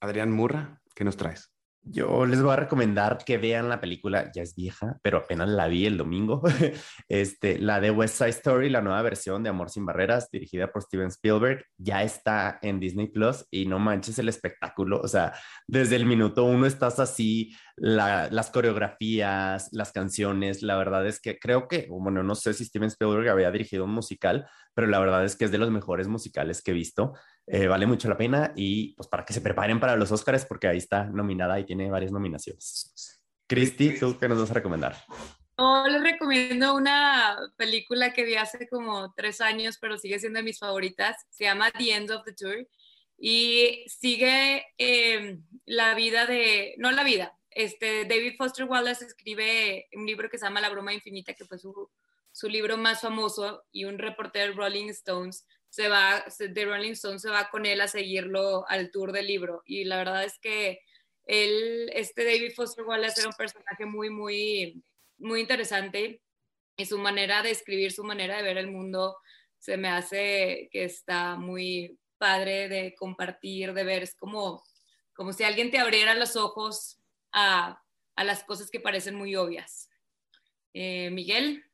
Adrián Murra, ¿qué nos traes? Yo les voy a recomendar que vean la película, ya es vieja, pero apenas la vi el domingo, este, la de West Side Story, la nueva versión de Amor sin Barreras, dirigida por Steven Spielberg, ya está en Disney Plus y no manches el espectáculo, o sea, desde el minuto uno estás así, las coreografías, las canciones, la verdad es que creo que, bueno, no sé si Steven Spielberg había dirigido un musical, pero la verdad es que es de los mejores musicales que he visto. Eh, vale mucho la pena y pues para que se preparen para los Oscars porque ahí está nominada y tiene varias nominaciones. Cristi, ¿tú qué nos vas a recomendar? Yo les recomiendo una película que vi hace como tres años, pero sigue siendo de mis favoritas. Se llama The End of the Tour y sigue eh, la vida de, no la vida, este, David Foster Wallace escribe un libro que se llama La broma infinita, que fue su, su libro más famoso, y un reportero Rolling Stones se va, de Rolling Stone se va con él a seguirlo al tour del libro. Y la verdad es que él, este David Foster Wallace era un personaje muy, muy, muy interesante y su manera de escribir, su manera de ver el mundo, se me hace que está muy padre de compartir, de ver. Es como, como si alguien te abriera los ojos a, a las cosas que parecen muy obvias. Eh, Miguel.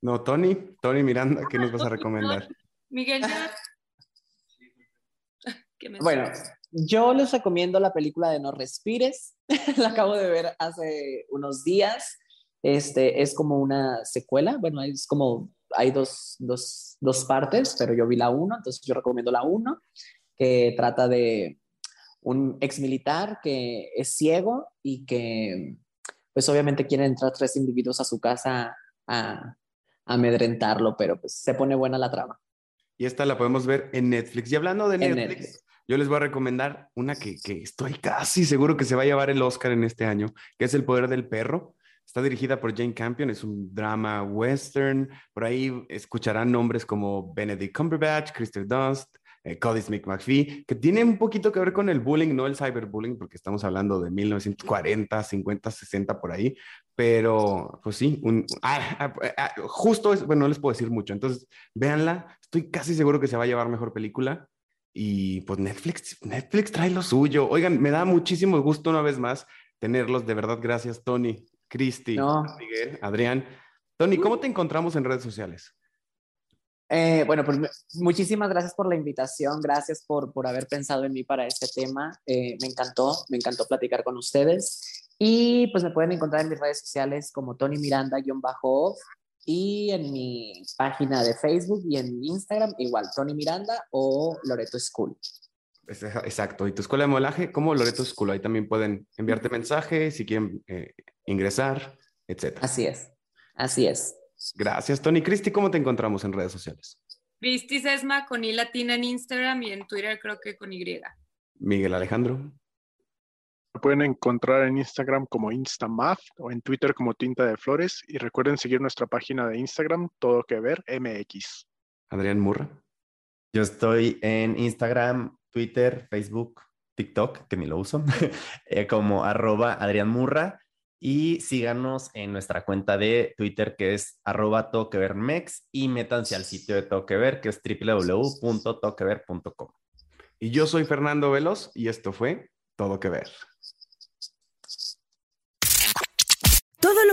No, Tony, Tony Miranda, ¿qué nos vas a recomendar? Miguel, bueno, yo les recomiendo la película de No Respires. la acabo de ver hace unos días. Este es como una secuela. Bueno, es como hay dos, dos, dos partes, pero yo vi la uno, entonces yo recomiendo la uno, que trata de un ex militar que es ciego y que, pues obviamente quieren entrar tres individuos a su casa a, amedrentarlo, pero pues se pone buena la trama. Y esta la podemos ver en Netflix. Y hablando de Netflix, yo les voy a recomendar una que, que, estoy casi seguro que se va a llevar el Oscar en este año, que es El Poder del Perro. Está dirigida por Jane Campion, es un drama western. Por ahí escucharán nombres como Benedict Cumberbatch, Kristen Dunst, eh, Cody Smith McPhee, que tiene un poquito que ver con el bullying, no el cyberbullying, porque estamos hablando de 1940, 50, 60 por ahí, pero pues sí, un, ah, ah, ah, justo es, bueno, no les puedo decir mucho, entonces véanla, estoy casi seguro que se va a llevar mejor película y pues Netflix, Netflix trae lo suyo. Oigan, me da muchísimo gusto una vez más tenerlos, de verdad, gracias Tony, Cristi, Miguel, Adrián. Tony, ¿cómo te encontramos en redes sociales? Eh, bueno, pues muchísimas gracias por la invitación, gracias por, por haber pensado en mí para este tema. Eh, me encantó, me encantó platicar con ustedes. Y pues me pueden encontrar en mis redes sociales como Tony Miranda-off y en mi página de Facebook y en Instagram igual, Tony Miranda o Loreto School. Exacto, y tu escuela de modelaje como Loreto School, ahí también pueden enviarte mensajes si quieren eh, ingresar, etc. Así es, así es. Gracias, Tony. Cristi, ¿cómo te encontramos en redes sociales? Cristi Sesma con I latina en Instagram y en Twitter creo que con Y. Miguel Alejandro. Me pueden encontrar en Instagram como Instamath o en Twitter como Tinta de Flores y recuerden seguir nuestra página de Instagram, Todo Que Ver MX. Adrián Murra. Yo estoy en Instagram, Twitter, Facebook, TikTok, que ni lo uso, eh, como arroba Adrián Murra y síganos en nuestra cuenta de Twitter que es arroba y métanse al sitio de Toquever que es www.toquever.com. Y yo soy Fernando Veloz y esto fue Todo Que Ver.